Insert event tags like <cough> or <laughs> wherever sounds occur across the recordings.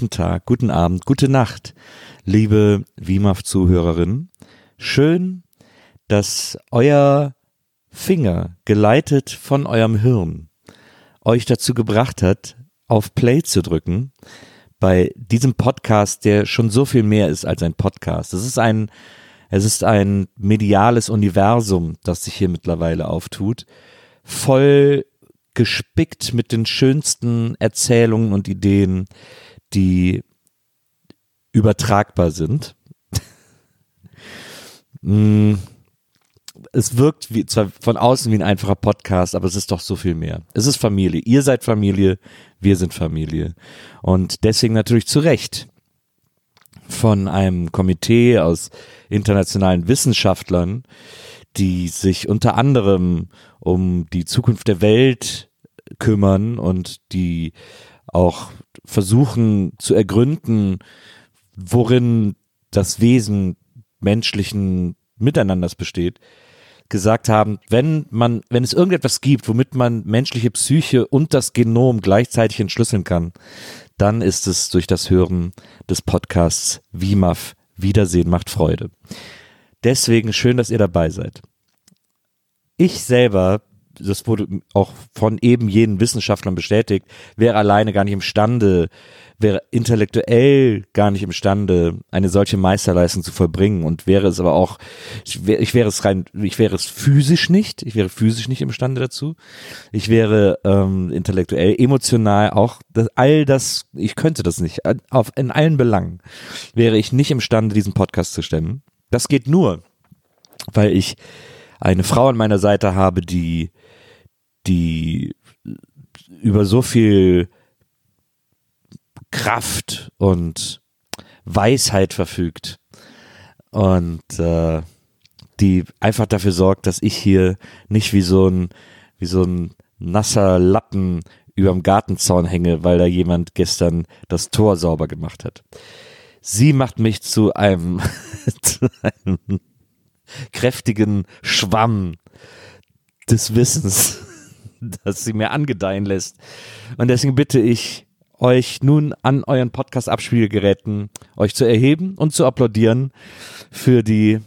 guten Tag, guten Abend, gute Nacht, liebe WIMAF-Zuhörerinnen. Schön, dass euer Finger, geleitet von eurem Hirn, euch dazu gebracht hat, auf Play zu drücken bei diesem Podcast, der schon so viel mehr ist als ein Podcast. Es ist ein, es ist ein mediales Universum, das sich hier mittlerweile auftut, voll gespickt mit den schönsten Erzählungen und Ideen, die übertragbar sind. <laughs> Mm, es wirkt wie, zwar von außen wie ein einfacher Podcast, aber es ist doch so viel mehr. Es ist Familie. Ihr seid Familie, wir sind Familie. Und deswegen natürlich zu Recht von einem Komitee aus internationalen Wissenschaftlern, die sich unter anderem um die Zukunft der Welt kümmern und die auch versuchen zu ergründen, worin das Wesen menschlichen Miteinanders besteht, gesagt haben, wenn man, wenn es irgendetwas gibt, womit man menschliche Psyche und das Genom gleichzeitig entschlüsseln kann, dann ist es durch das Hören des Podcasts WIMAF Wiedersehen macht Freude. Deswegen schön, dass ihr dabei seid. Ich selber, das wurde auch von eben jenen Wissenschaftlern bestätigt, wäre alleine gar nicht imstande, wäre intellektuell gar nicht imstande, eine solche Meisterleistung zu vollbringen und wäre es aber auch, ich wäre, ich wäre es rein, ich wäre es physisch nicht, ich wäre physisch nicht imstande dazu. Ich wäre ähm, intellektuell, emotional auch, das, all das, ich könnte das nicht, auf, in allen Belangen wäre ich nicht imstande, diesen Podcast zu stemmen. Das geht nur, weil ich eine Frau an meiner Seite habe, die, die über so viel Kraft und Weisheit verfügt und äh, die einfach dafür sorgt, dass ich hier nicht wie so ein wie so ein nasser Lappen überm Gartenzaun hänge, weil da jemand gestern das Tor sauber gemacht hat. Sie macht mich zu einem, <laughs> zu einem kräftigen Schwamm des Wissens, <laughs> das sie mir angedeihen lässt. Und deswegen bitte ich euch nun an euren Podcast-Abspielgeräten euch zu erheben und zu applaudieren für die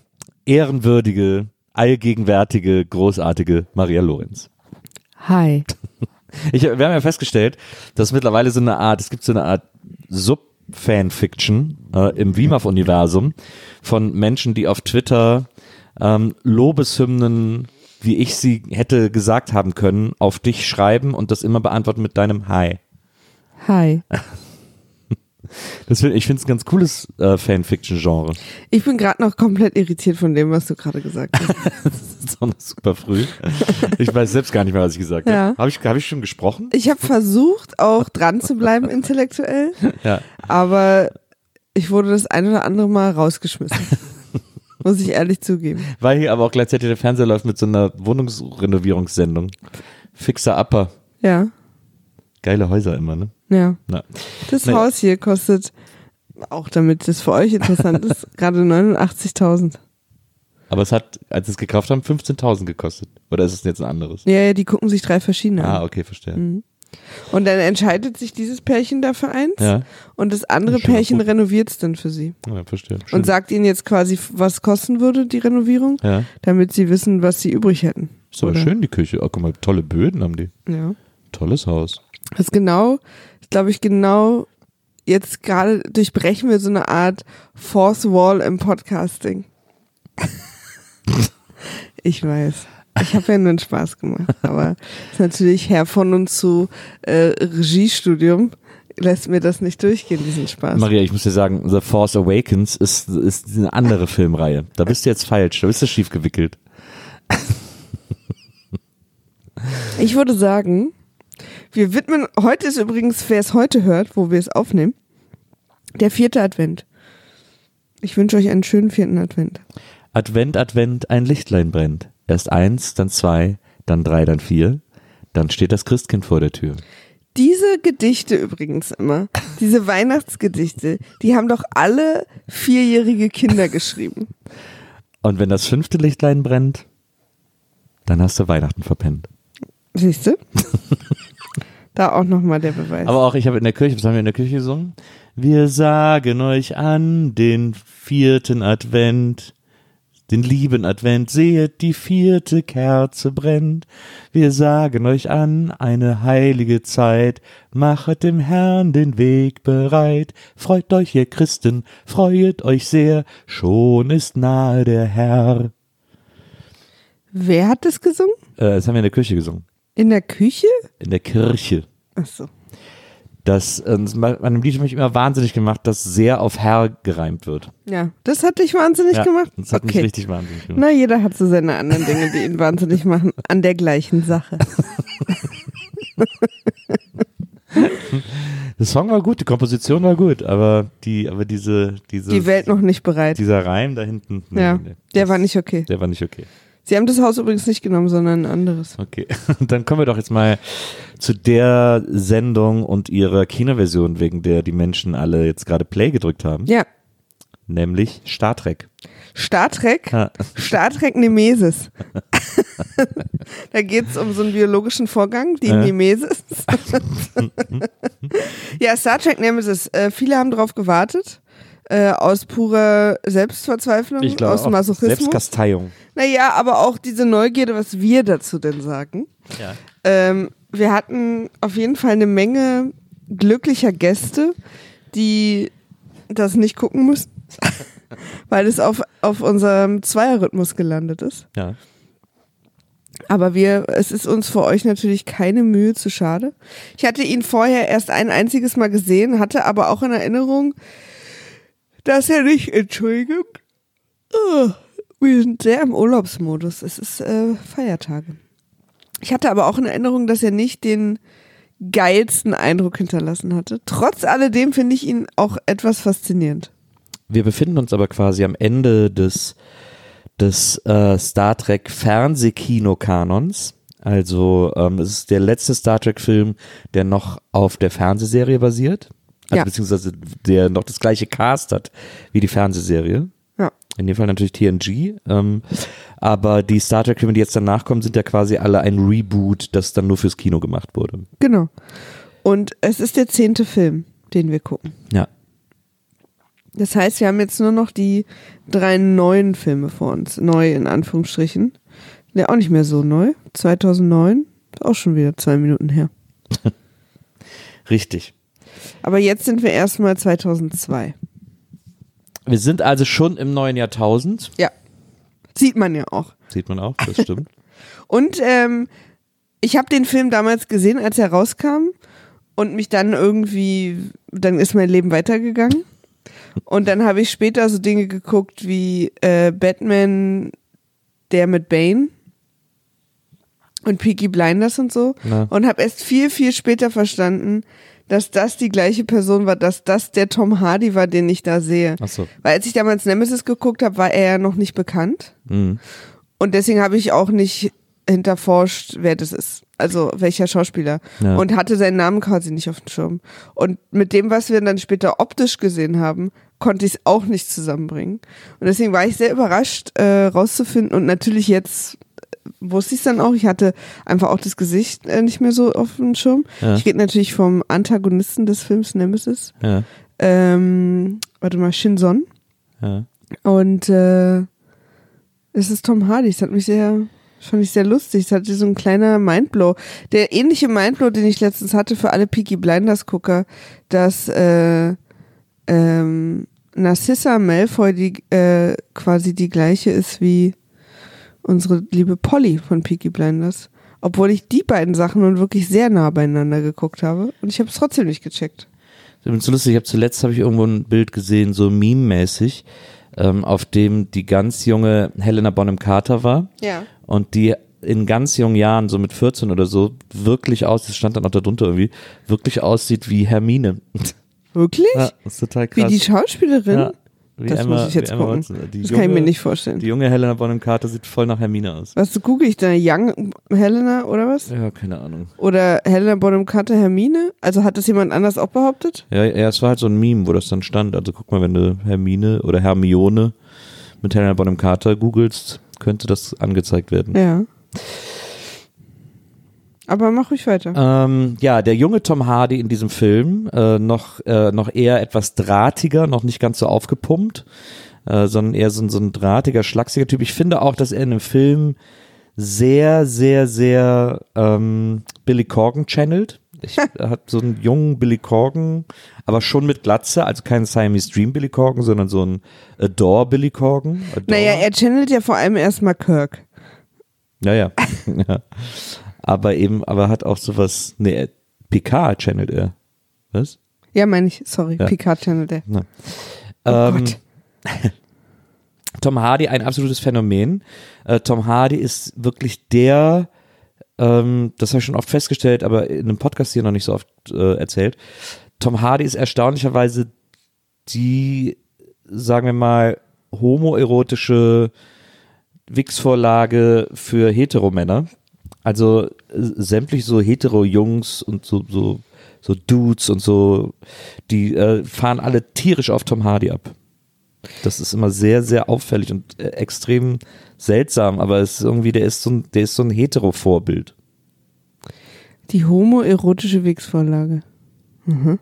ehrenwürdige, allgegenwärtige, großartige Maria Lorenz. Hi. <laughs> Ich, wir haben ja festgestellt, dass mittlerweile so eine Art, es gibt so eine Art Sub-Fanfiction äh, im WIMAF-Universum von Menschen, die auf Twitter ähm, Lobeshymnen, wie ich sie hätte gesagt haben können, auf dich schreiben und das immer beantworten mit deinem Hi. Hi. <laughs> Das find, ich finde es ein ganz cooles äh, Fanfiction-Genre. Ich bin gerade noch komplett irritiert von dem, was du gerade gesagt hast. <laughs> Das ist auch noch super früh. Ich weiß selbst gar nicht mehr, was ich gesagt Ja. habe. Habe ich, hab ich schon gesprochen? Ich habe versucht, auch dran zu bleiben intellektuell, Ja. aber ich wurde das ein oder andere Mal rausgeschmissen. <laughs> Muss ich ehrlich zugeben. Weil hier aber auch gleichzeitig der Fernseher läuft mit so einer Wohnungsrenovierungssendung. Fixer Upper. Ja, Geile Häuser immer, ne? ja. Na. Das Naja. Haus hier kostet, auch damit das für euch interessant ist, <laughs> gerade 89.000. Aber es hat, als wir es gekauft haben, 15.000 gekostet. Oder ist es jetzt ein anderes? Ja, ja, die gucken sich drei verschiedene Ah, an. okay, verstehe. Mhm. Und dann entscheidet sich dieses Pärchen dafür eins Ja, und das andere Schon mal Pärchen renoviert es dann für sie. ja, verstehe. Schön. Und sagt ihnen jetzt quasi, was kosten würde die Renovierung, ja, damit sie wissen, was sie übrig hätten. ist aber Oder? schön, die Küche. Oh, guck mal, tolle Böden haben die. Ja. Tolles Haus. Das ist genau, glaube ich, genau jetzt gerade durchbrechen wir so eine Art Fourth Wall im Podcasting. <laughs> ich weiß. Ich habe ja nur einen Spaß gemacht, aber ist natürlich Herr von uns zu äh, Regiestudium lässt mir das nicht durchgehen, diesen Spaß. Maria, ich muss dir sagen, The Force Awakens ist, ist eine andere Filmreihe. Da bist du jetzt falsch, da bist du schief gewickelt. Ich würde sagen, wir widmen, heute ist übrigens, wer es heute hört, wo wir es aufnehmen, der vierte Advent. Ich wünsche euch einen schönen vierten Advent. Advent, Advent, ein Lichtlein brennt. Erst eins, dann zwei, dann drei, dann vier. Dann steht das Christkind vor der Tür. Diese Gedichte übrigens immer, diese <laughs> Weihnachtsgedichte, die haben doch alle vierjährige Kinder geschrieben. Und wenn das fünfte Lichtlein brennt, dann hast du Weihnachten verpennt. Siehst du? <laughs> da auch nochmal der Beweis. Aber auch ich habe in der Kirche, was haben wir in der Kirche gesungen? Wir sagen euch an den vierten Advent, den lieben Advent, sehet, die vierte Kerze brennt. Wir sagen euch an, eine heilige Zeit, machet dem Herrn den Weg bereit. Freut euch, ihr Christen, freuet euch sehr, schon ist nahe der Herr. Wer hat das gesungen? Äh, das haben wir in der Kirche gesungen. In der Küche? In der Kirche. Ach so. Das, äh, bei einem Lied mich immer wahnsinnig gemacht, dass sehr auf Herr gereimt wird. Ja, das hat dich wahnsinnig Ja, gemacht? Das hat okay. mich richtig wahnsinnig gemacht. Na, jeder hat so seine anderen Dinge, die ihn wahnsinnig machen, an der gleichen Sache. <laughs> Der Song war gut, die Komposition war gut, aber die, aber diese, diese, Die Welt noch nicht bereit. dieser Reim da hinten, nee, Ja, nee, der das- war nicht okay. der war nicht okay. Sie haben das Haus übrigens nicht genommen, sondern ein anderes. Okay, <laughs> dann kommen wir doch jetzt mal zu der Sendung und ihrer Kinoversion, wegen der die Menschen alle jetzt gerade Play gedrückt haben, Ja, nämlich Star Trek. Star Trek, Ja. Star Trek Nemesis. <laughs> da geht es um so einen biologischen Vorgang, die Äh. Nemesis. <laughs> ja, Star Trek Nemesis. Äh, viele haben drauf gewartet. Äh, aus purer Selbstverzweiflung, Ich glaube, aus Masochismus. Selbstkasteiung. Naja, aber auch diese Neugierde, was wir dazu denn sagen. Ja. Ähm, wir hatten auf jeden Fall eine Menge glücklicher Gäste, die das nicht gucken müssen, <laughs> weil es auf, auf unserem Zweierrhythmus gelandet ist. Ja. Aber wir, es ist uns für euch natürlich keine Mühe zu schade. Ich hatte ihn vorher erst ein einziges Mal gesehen, hatte aber auch in Erinnerung, dass er nicht, Entschuldigung, oh, wir sind sehr im Urlaubsmodus. Es ist äh, Feiertage. Ich hatte aber auch in Erinnerung, dass er nicht den geilsten Eindruck hinterlassen hatte. Trotz alledem finde ich ihn auch etwas faszinierend. Wir befinden uns aber quasi am Ende des, des äh, Star Trek Fernsehkino-Kanons. Also ähm, es ist der letzte Star Trek-Film, der noch auf der Fernsehserie basiert. Also Ja. beziehungsweise der noch das gleiche Cast hat wie die Fernsehserie. Ja. In dem Fall natürlich TNG. Ähm, aber die Star Trek-Filme, die jetzt danach kommen, sind ja quasi alle ein Reboot, das dann nur fürs Kino gemacht wurde. Genau. Und es ist der zehnte Film, den wir gucken. Ja. Das heißt, wir haben jetzt nur noch die drei neuen Filme vor uns. Neu in Anführungsstrichen. Ja, auch nicht mehr so neu. 2009. Ist auch schon wieder zwei Minuten her. <laughs> Richtig. Aber jetzt sind wir erstmal 2002. Wir sind also schon im neuen Jahrtausend. Ja. Sieht man ja auch. Sieht man auch, das stimmt. <laughs> Und ähm, ich habe den Film damals gesehen, als er rauskam. Und mich dann irgendwie, dann ist mein Leben weitergegangen. Und dann habe ich später so Dinge geguckt wie äh, Batman, der mit Bane und Peaky Blinders und so. Na. Und habe erst viel, viel später verstanden, dass das die gleiche Person war, dass das der Tom Hardy war, den ich da sehe. Ach so. Weil als ich damals Nemesis geguckt habe, war er ja noch nicht bekannt. Mhm. Und deswegen habe ich auch nicht hinterforscht, wer das ist. Also welcher Schauspieler. Ja. Und hatte seinen Namen quasi nicht auf dem Schirm. Und mit dem, was wir dann später optisch gesehen haben, konnte ich es auch nicht zusammenbringen. Und deswegen war ich sehr überrascht, äh, rauszufinden. Und natürlich jetzt wusste ich es dann auch. Ich hatte einfach auch das Gesicht äh, nicht mehr so auf dem Schirm. Ja. Ich rede natürlich vom Antagonisten des Films Nemesis. Ja, Ähm, warte mal, Shinson. ja. Und äh, es ist Tom Hardy. Das hat mich sehr, fand ich sehr lustig. Es hatte so ein kleiner Mindblow. Der ähnliche Mindblow, den ich letztens hatte für alle Peaky Blinders Gucker, dass äh, ähm, Narcissa Malfoy die äh, quasi die gleiche ist wie unsere liebe Polly von Peaky Blinders. Obwohl ich die beiden Sachen nun wirklich sehr nah beieinander geguckt habe. Und ich habe es trotzdem nicht gecheckt. Ich bin so lustig, ich habe zuletzt habe ich irgendwo ein Bild gesehen, so meme-mäßig, ähm, auf dem die ganz junge Helena Bonham Carter war Ja. und die in ganz jungen Jahren, so mit 14 oder so, wirklich aus, das stand dann auch darunter irgendwie, wirklich aussieht wie Hermine. Wirklich? Ja, das ist total Wie krass. die Schauspielerin? Ja. Wie Das Emma, muss ich jetzt gucken. Watson. Die Das junge, kann ich mir nicht vorstellen. Die junge Helena Bonham Carter sieht voll nach Hermine aus. Was gucke ich da? Young Helena oder was? Ja, keine Ahnung. Oder Helena Bonham Carter Hermine? Also hat das jemand anders auch behauptet? Ja, ja, es war halt so ein Meme, wo das dann stand. Also guck mal, wenn du Hermine oder Hermione mit Helena Bonham Carter googelst, könnte das angezeigt werden. Ja. Aber mach ruhig weiter. Ähm, ja, der junge Tom Hardy in diesem Film, äh, noch, äh, noch eher etwas drahtiger, noch nicht ganz so aufgepumpt, äh, sondern eher so, ein- so ein drahtiger, schlachsiger Typ. Ich finde auch, dass er in dem Film sehr, sehr, sehr ähm, Billy Corgan channelt. Ich, <laughs> er hat so einen jungen Billy Corgan, aber schon mit Glatze, also kein Siamese Dream Billy Corgan, sondern so ein Adore Billy Corgan. Adore. naja, er channelt ja vor allem erstmal Kirk. Ja, ja. <laughs> <laughs> ja. Aber eben, aber hat auch sowas, nee, er- Picard channelt er. Was? Ja, meine ich, sorry, Ja. Picard channelt er. Na. Oh Ähm. <laughs> Tom Hardy, ein absolutes Phänomen. Äh, Tom Hardy ist wirklich der, ähm, das habe ich schon oft festgestellt, aber in einem Podcast hier noch nicht so oft äh, erzählt. Tom Hardy ist erstaunlicherweise die, sagen wir mal, homoerotische Wix-Vorlage für Heteromänner. Also äh, sämtlich so Hetero-Jungs und so, so, so Dudes und so, die äh, fahren alle tierisch auf Tom Hardy ab. Das ist immer sehr, sehr auffällig und äh, extrem seltsam, aber es ist irgendwie, der ist so ein, der ist so ein Hetero-Vorbild. Die homoerotische Wegsvorlage. <laughs>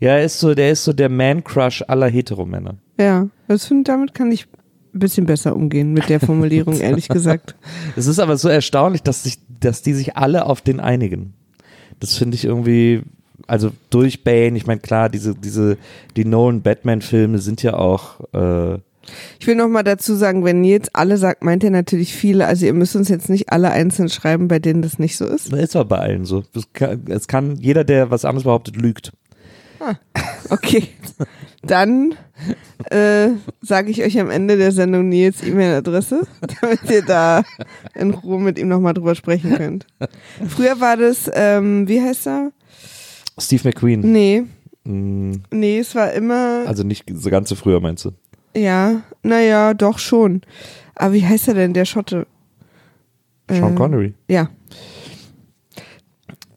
Ja, er ist so, der ist so der Man-Crush aller Heteromänner. Ja, das finde damit kann ich bisschen besser umgehen mit der Formulierung, <laughs> ehrlich gesagt. Es ist aber so erstaunlich, dass sich, dass die sich alle auf den einigen. Das finde ich irgendwie, also durch Bane, ich meine, klar, diese, diese, die Nolan Batman-Filme sind ja auch, äh, Ich will noch mal dazu sagen, wenn Nils alle sagt, meint er natürlich viele. Also ihr müsst uns jetzt nicht alle einzeln schreiben, bei denen das nicht so ist. ist aber bei allen so. Es kann, es kann jeder, der was anderes behauptet, lügt. Okay, <laughs> dann äh, sage ich euch am Ende der Sendung Nils E-Mail-Adresse, <laughs> damit ihr da in Ruhe mit ihm noch mal drüber sprechen könnt. Früher war das, ähm, wie heißt er? Steve McQueen. Nee, Mm, nee, es war immer, Also nicht so ganz so früher, meinst du? ja, naja, doch schon. Aber wie heißt er denn, der Schotte? Sean Äh, Connery. Ja,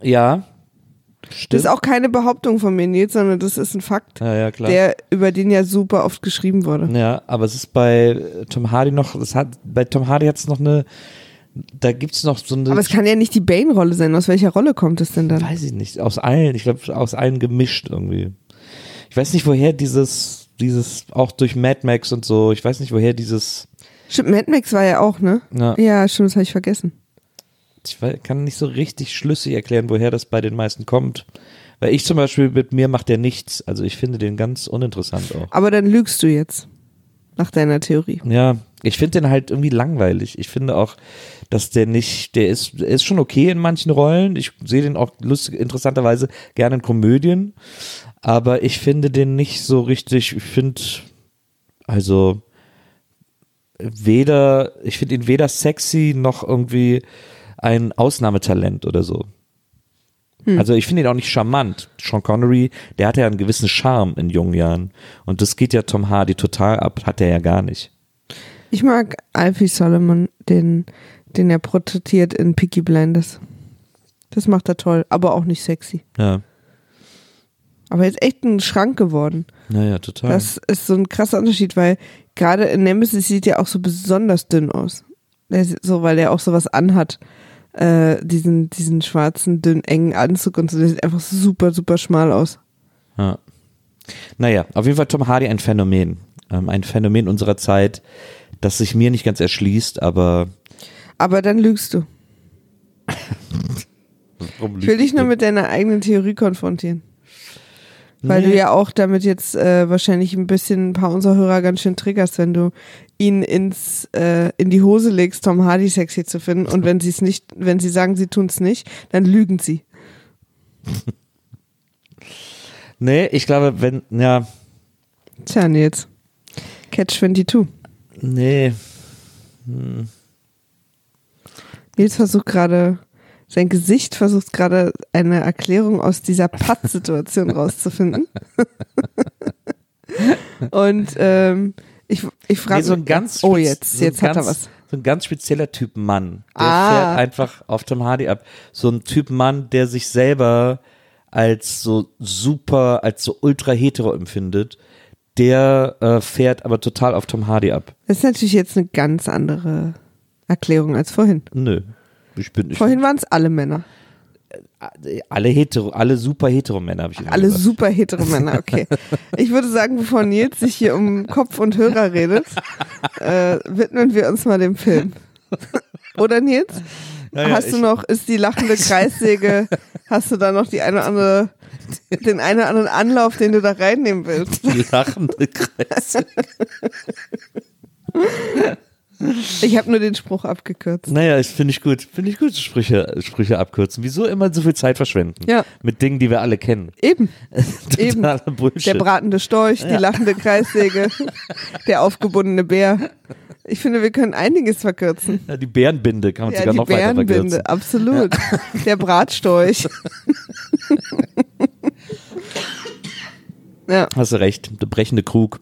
Ja. Das Stimmt. ist auch keine Behauptung von mir, Nils, sondern das ist ein Fakt, ja, ja, klar. der über den ja super oft geschrieben wurde. Ja, aber es ist bei Tom Hardy noch, es hat, bei Tom Hardy hat es noch eine, da gibt es noch so eine, Aber es kann ja nicht die Bane-Rolle sein. Aus welcher Rolle kommt es denn dann? weiß ich nicht, aus allen, ich glaube, aus allen gemischt irgendwie. Ich weiß nicht, woher dieses, dieses, auch durch Mad Max und so, ich weiß nicht, woher dieses, Stimmt, Mad Max war ja auch, ne? na, Ja, stimmt, das habe ich vergessen. Ich kann nicht so richtig schlüssig erklären, woher das bei den meisten kommt. Weil ich zum Beispiel, mit mir macht der nichts. Also ich finde den ganz uninteressant auch. Aber dann lügst du jetzt. Nach deiner Theorie. Ja, ich finde den halt irgendwie langweilig. Ich finde auch, dass der nicht, der ist, der ist schon okay in manchen Rollen. Ich sehe den auch lustig, interessanterweise gerne in Komödien. Aber ich finde den nicht so richtig, ich finde, also, weder, ich finde ihn weder sexy noch irgendwie ein Ausnahmetalent oder so. Also ich finde ihn auch nicht charmant. Sean Connery, der hatte ja einen gewissen Charme in jungen Jahren. Und das geht ja Tom Hardy total ab, hat er ja gar nicht. Ich mag Alfie Solomon, den, den er porträtiert in Peaky Blinders. Das macht er toll, aber auch nicht sexy. Ja, Aber jetzt echt ein Schrank geworden. naja, total. Das ist so ein krasser Unterschied, weil gerade in Nemesis sieht er auch so besonders dünn aus. So, weil er auch sowas anhat. Äh, diesen, diesen schwarzen, dünnen, engen Anzug und so. Der sieht einfach super, super schmal aus. ja. Naja, auf jeden Fall Tom Hardy ein Phänomen. Ähm, ein Phänomen unserer Zeit, das sich mir nicht ganz erschließt, aber. Aber dann lügst du. Ich will dich nur mit deiner eigenen Theorie konfrontieren. Weil Nee. du ja auch damit jetzt äh, wahrscheinlich ein bisschen ein paar unserer Hörer ganz schön triggerst, wenn du ihn ins äh, in die Hose legst, Tom Hardy sexy zu finden. Und wenn sie es nicht, wenn sie sagen, sie tun es nicht, dann lügen sie. <laughs> Nee, ich glaube, wenn, ja, Tja, Nils. Catch 22. nee. Nils versucht gerade, sein Gesicht versucht gerade eine Erklärung aus dieser Pattsituation <laughs> rauszufinden. Und ähm, ich, ich frage Nee, so ein ganz Oh, jetzt, so jetzt hat er ganz, was. So ein ganz spezieller Typ Mann. Der Ah. fährt einfach auf Tom Hardy ab. So ein Typ Mann, der sich selber als so super, als so ultra hetero empfindet, der äh, fährt aber total auf Tom Hardy ab. Das ist natürlich jetzt eine ganz andere Erklärung als vorhin. Nö. Ich bin, ich Vorhin waren es alle Männer. alle hetero, alle super hetero Männer habe ich Alle gesagt. super hetero Männer, okay. Ich würde sagen, bevor Nils sich hier um Kopf und Hörer redet, <laughs> äh, widmen wir uns mal dem Film. Oder Nils? Ja, ja, hast du noch, ist die lachende <laughs> Kreissäge, hast du da noch die eine oder andere, den einen oder anderen Anlauf, den du da reinnehmen willst? Die lachende Kreise. <laughs> Ich habe nur den Spruch abgekürzt. Naja, ich finde ich gut. Finde ich gut, Sprüche, Sprüche abkürzen. Wieso immer so viel Zeit verschwenden? Ja. Mit Dingen, die wir alle kennen. Eben. <laughs> Eben. Der bratende Storch, die lachende Kreissäge, <laughs> der aufgebundene Bär. Ich finde, wir können einiges verkürzen. Ja, die Bärenbinde kann man Ja, sogar die noch weiter verkürzen. Bärenbinde, absolut. Der Bratstorch. <laughs> ja, Hast du recht, der brechende Krug.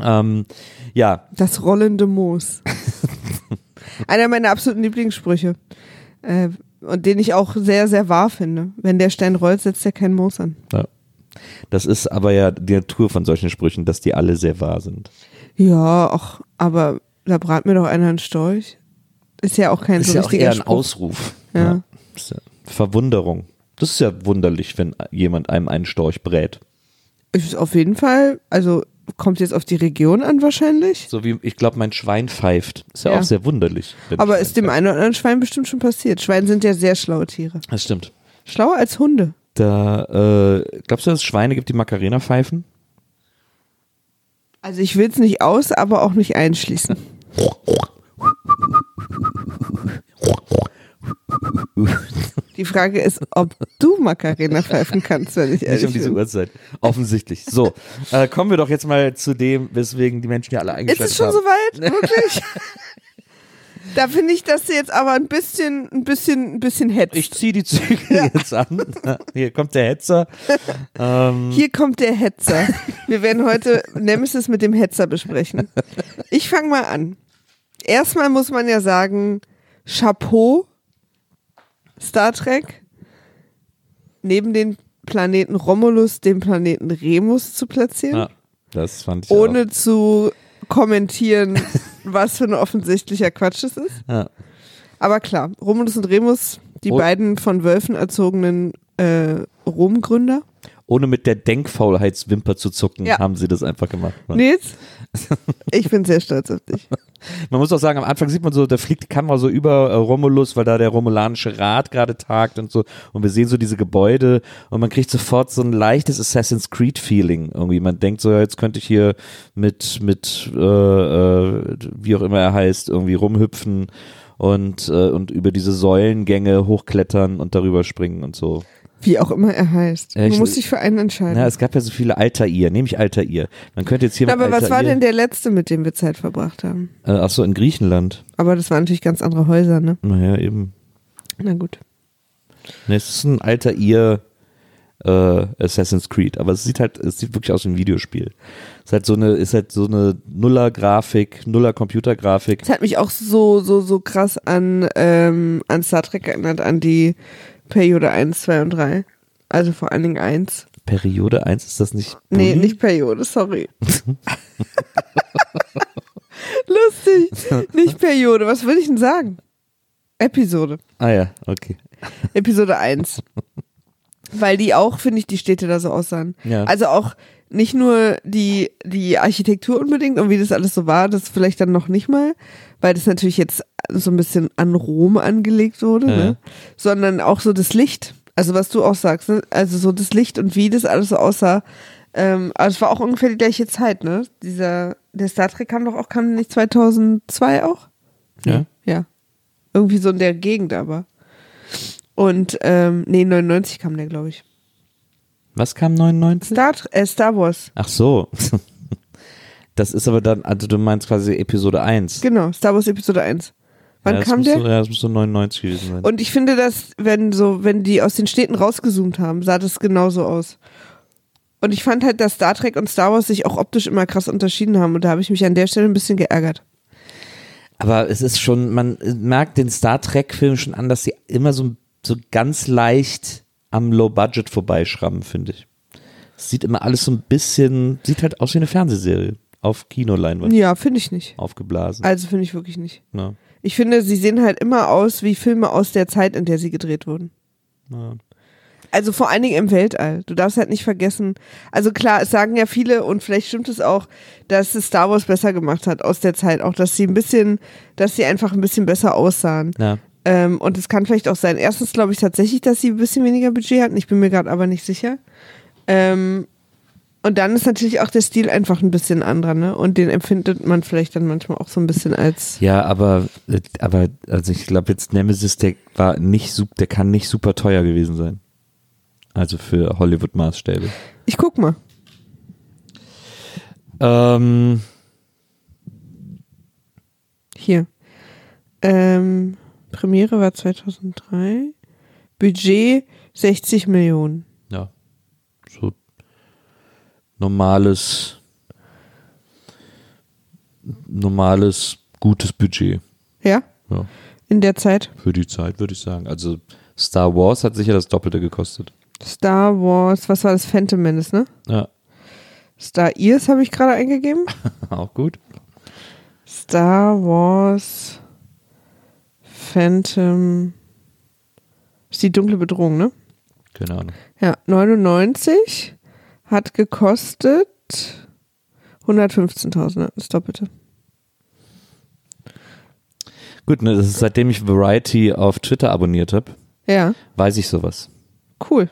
Ähm, ja, das rollende Moos. <laughs> Einer meiner absoluten Lieblingssprüche. Äh, und den ich auch sehr, sehr wahr finde. Wenn der Stein rollt, setzt er kein Moos an. ja. das ist aber ja die Natur von solchen Sprüchen, dass die alle sehr wahr sind. Ja, ach, aber da brat mir doch einer einen Storch. Ist ja auch kein Das ist so ja auch richtiger eher ein Spruch. Ausruf. Ja. Ja Verwunderung. Das ist ja wunderlich, wenn jemand einem einen Storch brät. Ist auf jeden Fall, also kommt jetzt auf die Region an wahrscheinlich. So wie, ich glaube, mein Schwein pfeift. Ist ja, Ja. auch sehr wunderlich. Aber ist dem einen oder anderen Schwein bestimmt schon passiert. Schweine sind ja sehr schlaue Tiere. Das stimmt. Schlauer als Hunde. Da, äh, glaubst du, dass es Schweine gibt, die Macarena pfeifen? Also ich will es nicht aus, aber auch nicht einschließen. <laughs> Die Frage ist, ob du Macarena pfeifen kannst, wenn ich Nicht ehrlich um diese bin. Uhrzeit. Offensichtlich. So, äh, kommen wir doch jetzt mal zu dem, weswegen die Menschen ja alle Ist eingeschaltet es schon haben. soweit? <laughs> Wirklich? da finde ich, dass du jetzt aber ein bisschen, ein bisschen, ein bisschen hetzt. Ich ziehe die Zügel jetzt an. Hier kommt der Hetzer. Ähm, Hier kommt der Hetzer. Wir werden heute Nemesis mit dem Hetzer besprechen. Ich fange mal an. Erstmal muss man ja sagen, Chapeau, Star Trek, neben den Planeten Romulus den Planeten Remus zu platzieren, ja, das fand ich ohne zu kommentieren, <laughs> was für ein offensichtlicher Quatsch es ist. auch. Ja. Aber klar, Romulus und Remus, die Oh. beiden von Wölfen erzogenen äh, Rom-Gründer. Ohne mit der Denkfaulheitswimper zu zucken, Ja. haben sie das einfach gemacht. ne? Nils, <laughs> ich bin sehr stolz auf dich. Man muss auch sagen, am Anfang sieht man so, da fliegt die Kamera so über äh, Romulus, weil da der romulanische Rat gerade tagt und so. Und wir sehen so diese Gebäude und man kriegt sofort so ein leichtes Assassin's Creed Feeling irgendwie. Man denkt so, ja, jetzt könnte ich hier mit, mit, äh, äh, wie auch immer er heißt, irgendwie rumhüpfen und, äh, und über diese Säulengänge hochklettern und darüber springen und so. Wie auch immer er heißt. Ja, ich- du musst dich für einen entscheiden. Na, es gab ja so viele Altair, nehme ich Altair. Man könnte jetzt hier Na, aber was war denn der letzte, mit dem wir Zeit verbracht haben? Äh, ach so, in Griechenland. Aber das waren natürlich ganz andere Häuser, ne? Naja, eben. Na gut. Ne, es ist ein alter ihr äh, Assassin's Creed, aber es sieht halt, es sieht wirklich aus wie ein Videospiel. Es ist halt so eine, ist halt so eine Nuller-Grafik, Nuller-Computer-Grafik. Das hat mich auch so, so, so krass an, ähm, an Star Trek erinnert, an die Periode 1, 2 und 3. Also vor allen Dingen 1. Periode 1 ist das nicht? Nee, Bully? nicht Periode, sorry. <laughs> Lustig. Nicht Periode. Was würde ich denn sagen? Episode. Ah ja, okay. Episode 1. Weil die auch, finde ich, die Städte da so aussahen. Ja. Also auch nicht nur die, die Architektur unbedingt und wie das alles so war, das vielleicht dann noch nicht mal, weil das natürlich jetzt so ein bisschen an Rom angelegt wurde, Ja. ne? sondern auch so das Licht. Also was du auch sagst, ne? also so das Licht und wie das alles so aussah. Ähm, aber es war auch ungefähr die gleiche Zeit, ne? Dieser, der Star Trek kam doch auch, kam nicht 2002 auch? Ja. Ja. Irgendwie so in der Gegend aber. Und, ähm, nee, 99 kam der, glaube ich. Was kam 99? Star, äh, Star Wars. Ach so. <laughs> Das ist aber dann, also du meinst quasi Episode 1. Genau, Star Wars Episode 1. Wann ja, kam der? So, ja, das muss so 99 gewesen sein. Und ich finde, dass, wenn so, wenn die aus den Städten rausgezoomt haben, sah das genauso aus. Und ich fand halt, dass Star Trek und Star Wars sich auch optisch immer krass unterschieden haben. Und da habe ich mich an der Stelle ein bisschen geärgert. Aber es ist schon, man merkt den Star Trek-Film schon an, dass sie immer so, so ganz leicht am Low Budget vorbeischrammen, finde ich. Es sieht immer alles so ein bisschen, sieht halt aus wie eine Fernsehserie auf Kinoleinwand Ja, finde ich nicht. aufgeblasen. Also finde ich wirklich nicht. Ja. Ich finde, sie sehen halt immer aus wie Filme aus der Zeit, in der sie gedreht wurden. Ja. Also vor allen Dingen im Weltall. Du darfst halt nicht vergessen. Also klar, es sagen ja viele und vielleicht stimmt es auch, dass es Star Wars besser gemacht hat aus der Zeit. Auch, dass sie ein bisschen, dass sie einfach ein bisschen besser aussahen. Ja. Ähm, und es kann vielleicht auch sein. Erstens glaube ich tatsächlich, dass sie ein bisschen weniger Budget hatten. Ich bin mir gerade aber nicht sicher. Ähm, und dann ist natürlich auch der Stil einfach ein bisschen anderer, ne? Und den empfindet man vielleicht dann manchmal auch so ein bisschen als. Ja, aber, äh, aber, also ich glaube jetzt Nemesis, der war nicht, der kann nicht super teuer gewesen sein. Also für Hollywood-Maßstäbe. Ich guck mal. Ähm, Hier. Ähm, Premiere war 2003. Budget 60 Millionen. Normales, normales, gutes Budget. Ja? Ja, In der Zeit. für die Zeit würde ich sagen. Also Star Wars hat sicher das Doppelte gekostet. Star Wars, was war das? Phantom Menace, ne? Ja, Star Ears habe ich gerade eingegeben. <laughs> auch gut. Star Wars Phantom. Ist die dunkle Bedrohung, ne? Keine Ahnung. Ja, 99 hat gekostet 115.000, ne? das Doppelte. Gut, ne, das ist, seitdem ich Variety auf Twitter abonniert habe, Ja, weiß ich sowas. cool.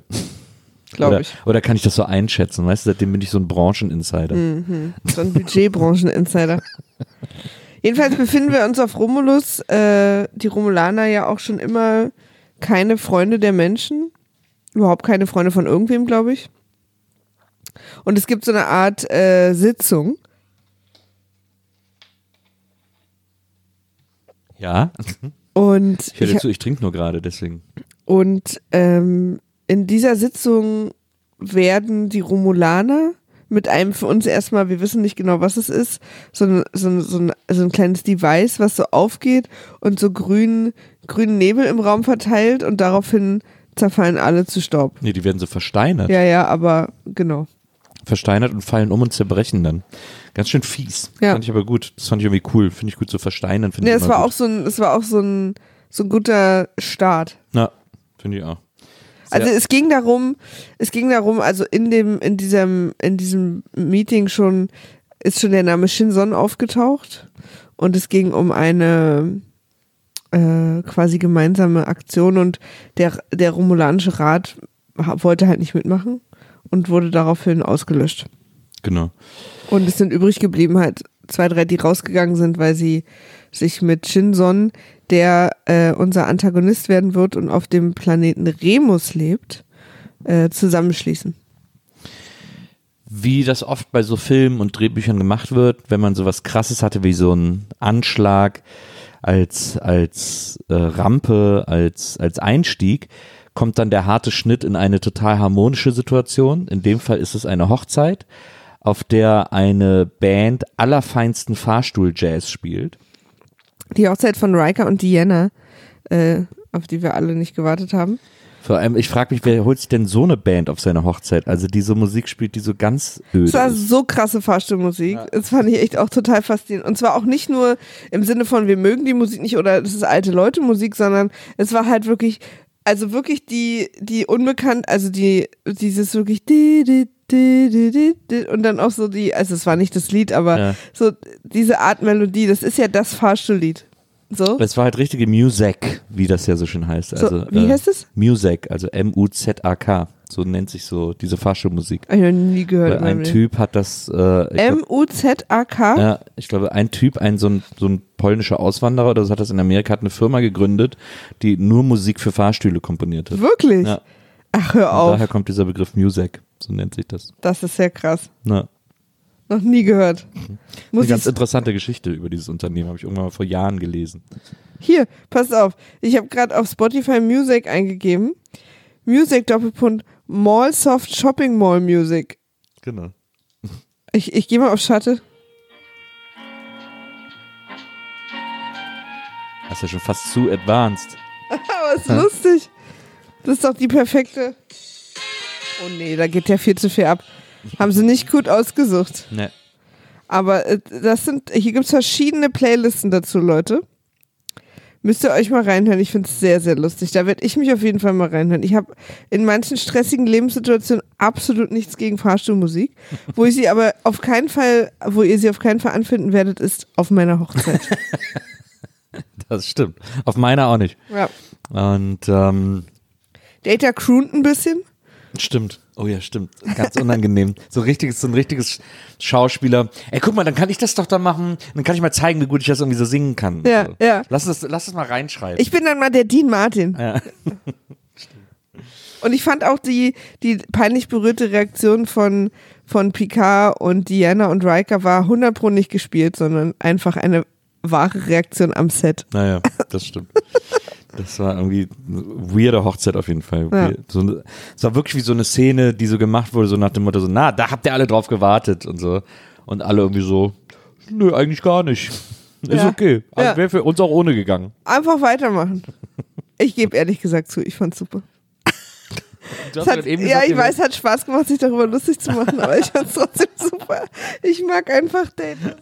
Glaube ich. oder kann ich das so einschätzen? Weißt du, seitdem bin ich so ein Brancheninsider. Mhm. So ein Budgetbranchen-Insider. Jedenfalls befinden wir uns auf Romulus. Äh, die Romulaner ja auch schon immer keine Freunde der Menschen. Überhaupt keine Freunde von irgendwem, glaube ich. Und es gibt so eine Art äh, Sitzung. Ja, Und ich höre ich, zu, ich trinke nur gerade, deswegen. Und ähm, in dieser Sitzung werden die Romulaner mit einem für uns erstmal, wir wissen nicht genau, was es ist, so ein, so ein, so ein, so ein kleines Device, was so aufgeht und so grünen, grünen Nebel im Raum verteilt und daraufhin zerfallen alle zu Staub. Nee, die werden so versteinert. Ja, ja, aber genau. Versteinert und fallen um und zerbrechen dann. Ganz schön fies. Ja. Fand ich aber gut. Das fand ich irgendwie cool. Finde ich gut zu versteinern. Finde Ja, ich es war gut. auch so ein, es war auch so ein, so ein guter Start. Ja, finde ich auch. Sehr- Also es ging darum, es ging darum, also in dem, in diesem, in diesem Meeting schon ist schon der Name Shinson aufgetaucht und es ging um eine äh, quasi gemeinsame Aktion und der, der Romulanische Rat wollte halt nicht mitmachen und wurde daraufhin ausgelöscht. Genau. Und es sind übrig geblieben halt zwei, drei, die rausgegangen sind, weil sie sich mit Shinson, der äh, unser Antagonist werden wird und auf dem Planeten Remus lebt, äh, zusammenschließen. Wie das oft bei so Filmen und Drehbüchern gemacht wird, wenn man sowas krasses hatte wie so ein Anschlag als, als äh, Rampe, als, als Einstieg, kommt dann der harte Schnitt in eine total harmonische Situation. In dem Fall ist es eine Hochzeit, auf der eine Band allerfeinsten Fahrstuhl-Jazz spielt. Die Hochzeit von Riker und Diana, äh, auf die wir alle nicht gewartet haben. Vor allem, ich frage mich, wer holt sich denn so eine Band auf seine Hochzeit? Also diese Musik spielt, die so ganz öde Es war ist. so krasse Fahrstuhlmusik. Das fand ich echt auch total faszinierend. Und zwar auch nicht nur im Sinne von, wir mögen die Musik nicht oder das ist alte Leute Musik, sondern es war halt wirklich, also wirklich die, die unbekannt, also die, dieses wirklich und dann auch so die, also es war nicht das Lied, aber Ja. so diese Art Melodie, das ist ja das Fahrstuhllied. So. Es war halt richtige Music, wie das ja so schön heißt. So, Also, wie äh, heißt es? Music, also M-U-Z-A-K. So nennt sich so diese Fahrstuhlmusik. Hab ich noch nie gehört. Weil ein. Typ hat das, äh, M-U-Z-A-K? ja, ich glaube, ein Typ, ein so ein, so ein polnischer Auswanderer oder so hat das in Amerika, hat eine Firma gegründet, die nur Musik für Fahrstühle komponiert hat. Wirklich? Ja. Ach, hör Und auf. daher kommt dieser Begriff Music, so nennt sich das. Das ist sehr krass. Na, Noch nie gehört. Muss eine ganz interessante Geschichte über dieses Unternehmen, habe ich irgendwann mal vor Jahren gelesen. hier, pass auf. Ich habe gerade auf Spotify Music eingegeben. Music Doppelpunkt Mall Soft Shopping Mall Music. Genau. Ich, ich gehe mal auf Schatte. Das ist ja schon fast zu advanced. <laughs> Aber ist lustig. Das ist doch die perfekte. Oh nee, da geht ja viel zu viel ab. Haben sie nicht gut ausgesucht. Ne. Aber äh, das sind, hier gibt es verschiedene Playlisten dazu, Leute. Müsst ihr euch mal reinhören. Ich finde es sehr, sehr lustig. Da werde ich mich auf jeden Fall mal reinhören. Ich habe in manchen stressigen Lebenssituationen absolut nichts gegen Fahrstuhlmusik. Wo ich sie aber auf keinen Fall, wo ihr sie auf keinen Fall anfinden werdet, ist auf meiner Hochzeit. <laughs> Das stimmt. Auf meiner auch nicht. ja. Und ähm, Data croont ein bisschen. stimmt. Oh ja, stimmt. Ganz unangenehm. So richtiges, so ein richtiges Schauspieler. Ey, guck mal, dann kann ich das doch da machen. Dann kann ich mal zeigen, wie gut ich das irgendwie so singen kann. Ja, so. ja. Lass das, lass das mal reinschreiben. Ich bin dann mal der Dean Martin. ja. <laughs> Und ich fand auch die, die peinlich berührte Reaktion von, von Picard und Diana und Riker war 100 pro nicht gespielt, sondern einfach eine wahre Reaktion am Set. Naja, das stimmt. <laughs> Das war irgendwie eine weirde Hochzeit auf jeden Fall. Ja. So, es war wirklich wie so eine Szene, die so gemacht wurde, so nach dem Motto, so, na, da habt ihr alle drauf gewartet und so. Und alle irgendwie so, nö, eigentlich gar nicht. Ist Ja. okay. Also Ja. wäre für uns auch ohne gegangen. Einfach weitermachen. Ich gebe ehrlich gesagt zu, ich fand's super. Es hat, ja, gesagt, ich weiß, hat Spaß gemacht, sich darüber lustig zu machen, aber ich fand's trotzdem <laughs> super. Ich mag einfach Data.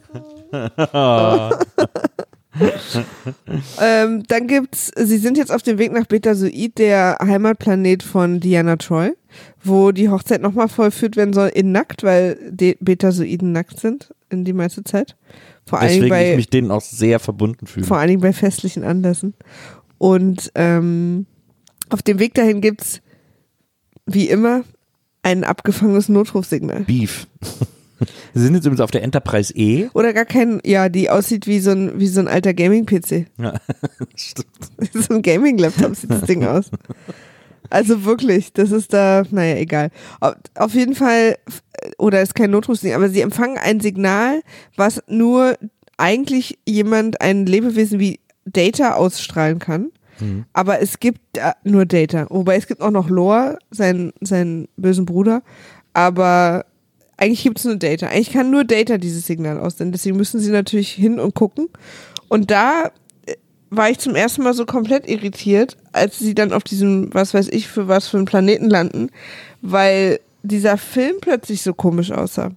<laughs> <laughs> <laughs> ähm, dann gibt's, sie sind jetzt auf dem Weg nach Betasoid, der Heimatplanet von Diana Troy, wo die Hochzeit nochmal vollführt werden soll in nackt, weil die Betasoiden nackt sind in die meiste Zeit. Vor Deswegen ich bei, mich denen auch sehr verbunden fühle. vor allen Dingen bei festlichen Anlässen. Und ähm, auf dem Weg dahin gibt's wie immer ein abgefangenes Notrufsignal. Beef. <laughs> Sie <laughs> sind jetzt übrigens auf der Enterprise E. Oder gar kein, ja, die aussieht wie so ein, wie so ein alter Gaming-PC. Ja, <laughs> stimmt. <laughs> so ein Gaming-Laptop sieht das Ding aus. Also wirklich, das ist da, naja, egal. Auf, jeden Fall, oder ist kein Notrufsignal, aber sie empfangen ein Signal, was nur eigentlich jemand, ein Lebewesen wie Data ausstrahlen kann. Aber es gibt äh, nur Data. Wobei es gibt auch noch Lore, seinen, seinen bösen Bruder. Aber eigentlich gibt es nur Data. Eigentlich kann nur Data dieses Signal aussenden. Deswegen müssen sie natürlich hin und gucken. Und da äh, war ich zum ersten Mal so komplett irritiert, als sie dann auf diesem, was weiß ich, für was für einen Planeten landen, weil dieser Film plötzlich so komisch aussah.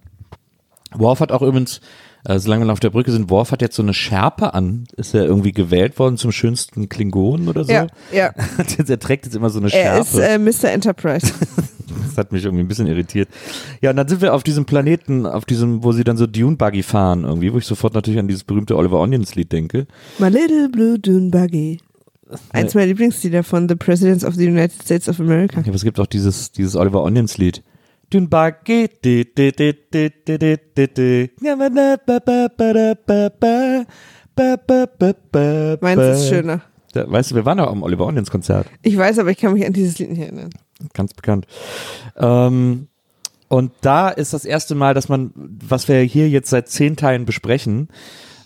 Worf hat auch übrigens, äh, solange wir noch auf der Brücke sind, Worf hat jetzt so eine Schärpe an. Ist er irgendwie gewählt worden zum schönsten Klingonen oder so? Ja, ja. <laughs> er trägt jetzt immer so eine Er ist Schärpe. äh, Mr. Enterprise. <laughs> das hat mich irgendwie ein bisschen irritiert. Ja, und dann sind wir auf diesem Planeten, auf diesem, wo sie dann so Dune-Buggy fahren irgendwie, wo ich sofort natürlich an dieses berühmte Oliver Onions-Lied denke. My Little Blue Dune Buggy. Eins meiner Lieblingslieder von The Presidents of the United States of America. Ja, aber es gibt auch dieses, dieses Oliver Onions-Lied. Dune-Buggy, Ja, ba, Meins ist schöner. Da, weißt du, wir waren auch am Oliver Onions-Konzert. Ich weiß, aber ich kann mich an dieses Lied nicht erinnern. ganz bekannt. Ähm, und da ist das erste Mal, dass man, was wir hier jetzt seit zehn Teilen besprechen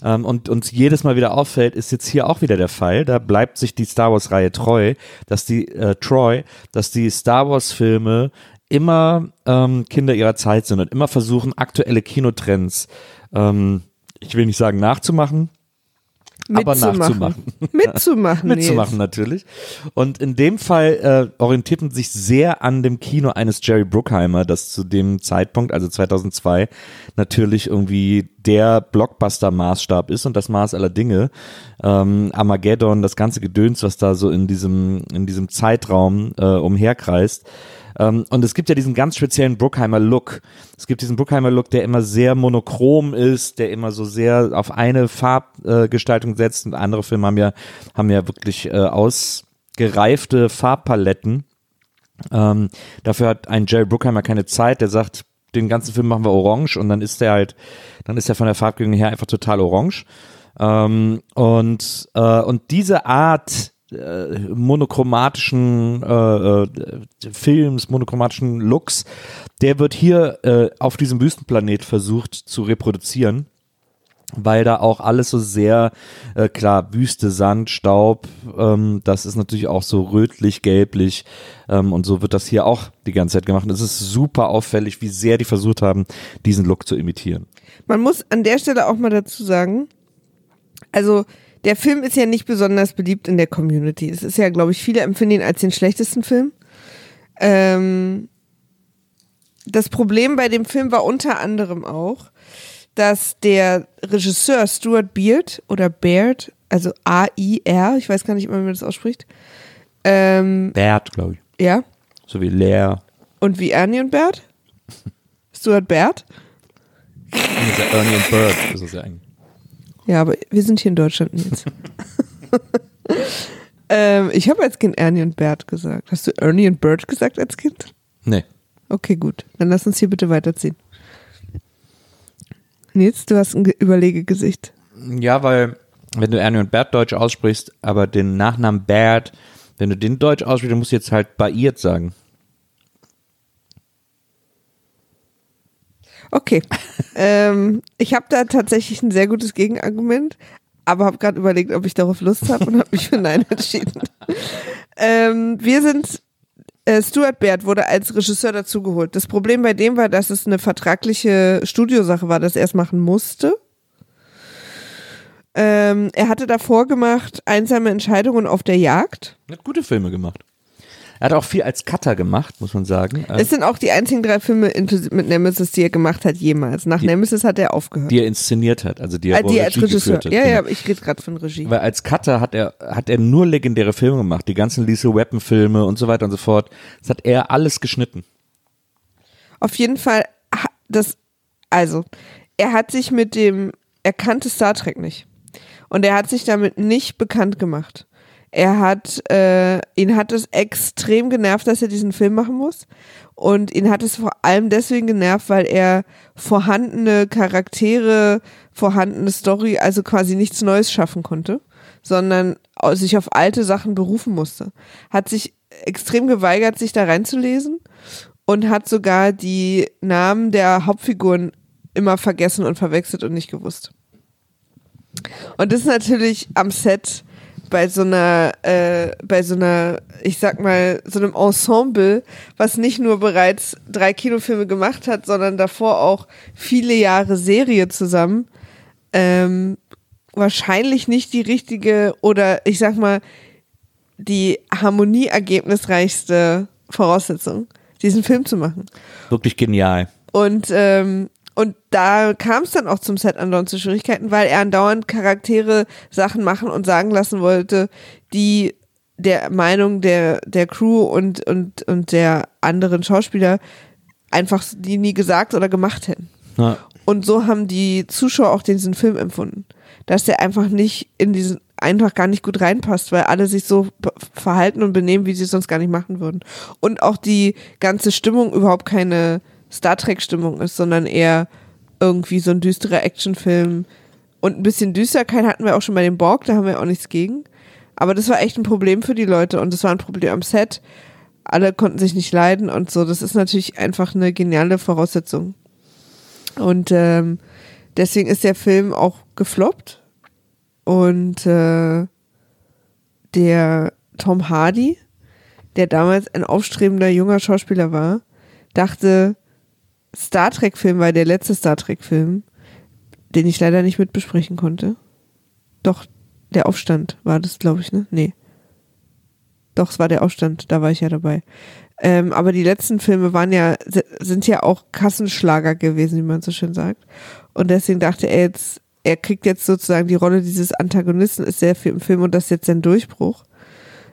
ähm, und uns jedes Mal wieder auffällt, ist jetzt hier auch wieder der Fall. Da bleibt sich die Star Wars Reihe treu, dass die äh, Troy, dass die Star Wars Filme immer ähm, Kinder ihrer Zeit sind und immer versuchen aktuelle Kinotrends, ähm, ich will nicht sagen nachzumachen, aber nachzumachen. <laughs> Mitzumachen. <laughs> mitzumachen natürlich. Und in dem Fall äh, orientierten sich sehr an dem Kino eines Jerry Bruckheimer, das zu dem Zeitpunkt, also 2002, natürlich irgendwie der Blockbuster-Maßstab ist und das Maß aller Dinge. Ähm, Armageddon, das ganze Gedöns, was da so in diesem in diesem Zeitraum äh, umherkreist. Ähm, und es gibt ja diesen ganz speziellen Bruckheimer Look. Es gibt diesen Bruckheimer Look, der immer sehr monochrom ist, der immer so sehr auf eine Farbgestaltung Gestaltung setzt. Und andere Filme haben ja, haben ja wirklich äh, ausgereifte Farbpaletten. Ähm, dafür hat ein Jerry Bruckheimer keine Zeit. Der sagt, den ganzen Film machen wir orange und dann ist der halt, dann ist er von der Farbgebung her einfach total orange. Ähm, und, äh, und diese Art äh, monochromatischen äh, äh, Films, monochromatischen Looks, der wird hier äh, auf diesem Wüstenplanet versucht zu reproduzieren. weil da auch alles so sehr äh, klar Wüste, Sand, Staub, ähm, das ist natürlich auch so rötlich, gelblich ähm, und so wird das hier auch die ganze Zeit gemacht. Es ist super auffällig, wie sehr die versucht haben, diesen Look zu imitieren. Man muss an der Stelle auch mal dazu sagen, also der Film ist ja nicht besonders beliebt in der Community. Es ist ja, glaube ich, viele empfinden ihn als den schlechtesten Film. Ähm, das Problem bei dem Film war unter anderem auch, dass der Regisseur Stuart Beard oder Baird, also A-I-R, ich weiß gar nicht, wie man das ausspricht, ähm, Bert, glaube ich. ja, So wie Leer. und wie Ernie und Baird? <laughs> Stuart Baird? Ernie und Bird. Das ist ja eigentlich. Ja, aber wir sind hier in Deutschland jetzt. <laughs> <laughs> ähm, ich habe als Kind Ernie und Bert gesagt. Hast du Ernie und Bert gesagt als Kind? Nee. Okay, gut. Dann lass uns hier bitte weiterziehen. Nils, du hast ein Ge- Überlegegesicht. Ja, weil wenn du Ernie und Bert deutsch aussprichst, aber den Nachnamen Bert, wenn du den deutsch aussprichst, dann musst du jetzt halt Baiert sagen. Okay. ähm, ich habe da tatsächlich ein sehr gutes Gegenargument, aber habe gerade überlegt, ob ich darauf Lust habe und habe mich für Nein entschieden. ähm, wir sind, äh, Stuart Baird wurde als Regisseur dazugeholt. Das Problem bei dem war, dass es eine vertragliche Studiosache war, dass er es machen musste. Ähm, er hatte davor gemacht Einsame Entscheidungen auf der Jagd. Er hat gute Filme gemacht. Er hat auch viel als Cutter gemacht, muss man sagen. Äh, Es sind auch die einzigen drei Filme mit Nemesis, die er gemacht hat jemals. Nach Nemesis hat er aufgehört. die er inszeniert hat, also die er, Ah, die er als Regie Regisseur. Ja, genau. ja, aber ich rede gerade von Regie. Weil als Cutter hat er, hat er nur legendäre Filme gemacht, die ganzen Lethal Weapon Filme und so weiter und so fort. Das hat er alles geschnitten. Auf jeden Fall, das, also, er hat sich mit dem, er kannte Star Trek nicht. Und er hat sich damit nicht bekannt gemacht. Er hat, äh, ihn hat es extrem genervt, dass er diesen Film machen muss. Und ihn hat es vor allem deswegen genervt, weil er vorhandene Charaktere, vorhandene Story, also quasi nichts Neues schaffen konnte, sondern sich auf alte Sachen berufen musste. Hat sich extrem geweigert, sich da reinzulesen und hat sogar die Namen der Hauptfiguren immer vergessen und verwechselt und nicht gewusst. Und das ist natürlich am Set bei so einer, äh, bei so einer, ich sag mal, so einem Ensemble, was nicht nur bereits drei Kinofilme gemacht hat, sondern davor auch viele Jahre Serie zusammen, ähm, wahrscheinlich nicht die richtige oder ich sag mal, die harmonieergebnisreichste Voraussetzung, diesen Film zu machen. Wirklich genial. Und, ähm, und da kam es dann auch zum Set andauernd zu Schwierigkeiten, weil er andauernd Charaktere Sachen machen und sagen lassen wollte, die der Meinung der, der Crew und, und, und der anderen Schauspieler einfach die nie gesagt oder gemacht hätten. Ja. Und so haben die Zuschauer auch diesen Film empfunden. Dass der einfach nicht in diesen, einfach gar nicht gut reinpasst, weil alle sich so verhalten und benehmen, wie sie es sonst gar nicht machen würden. Und auch die ganze Stimmung überhaupt keine Star Trek-Stimmung ist, sondern eher irgendwie so ein düsterer Actionfilm. Und ein bisschen Düsterkeit hatten wir auch schon bei dem Borg, da haben wir auch nichts gegen. Aber das war echt ein Problem für die Leute und das war ein Problem am Set. Alle konnten sich nicht leiden und so. Das ist natürlich einfach eine geniale Voraussetzung. Und ähm, deswegen ist der Film auch gefloppt. Und äh, der Tom Hardy, der damals ein aufstrebender junger Schauspieler war, dachte, Star Trek-Film war der letzte Star Trek-Film, den ich leider nicht mit besprechen konnte. Doch, der Aufstand war das, glaube ich, ne? Nee. Doch, es war der Aufstand, da war ich ja dabei. Ähm, aber die letzten Filme waren ja, sind ja auch Kassenschlager gewesen, wie man so schön sagt. Und deswegen dachte er jetzt, er kriegt jetzt sozusagen die Rolle dieses Antagonisten, ist sehr viel im Film und das ist jetzt sein Durchbruch.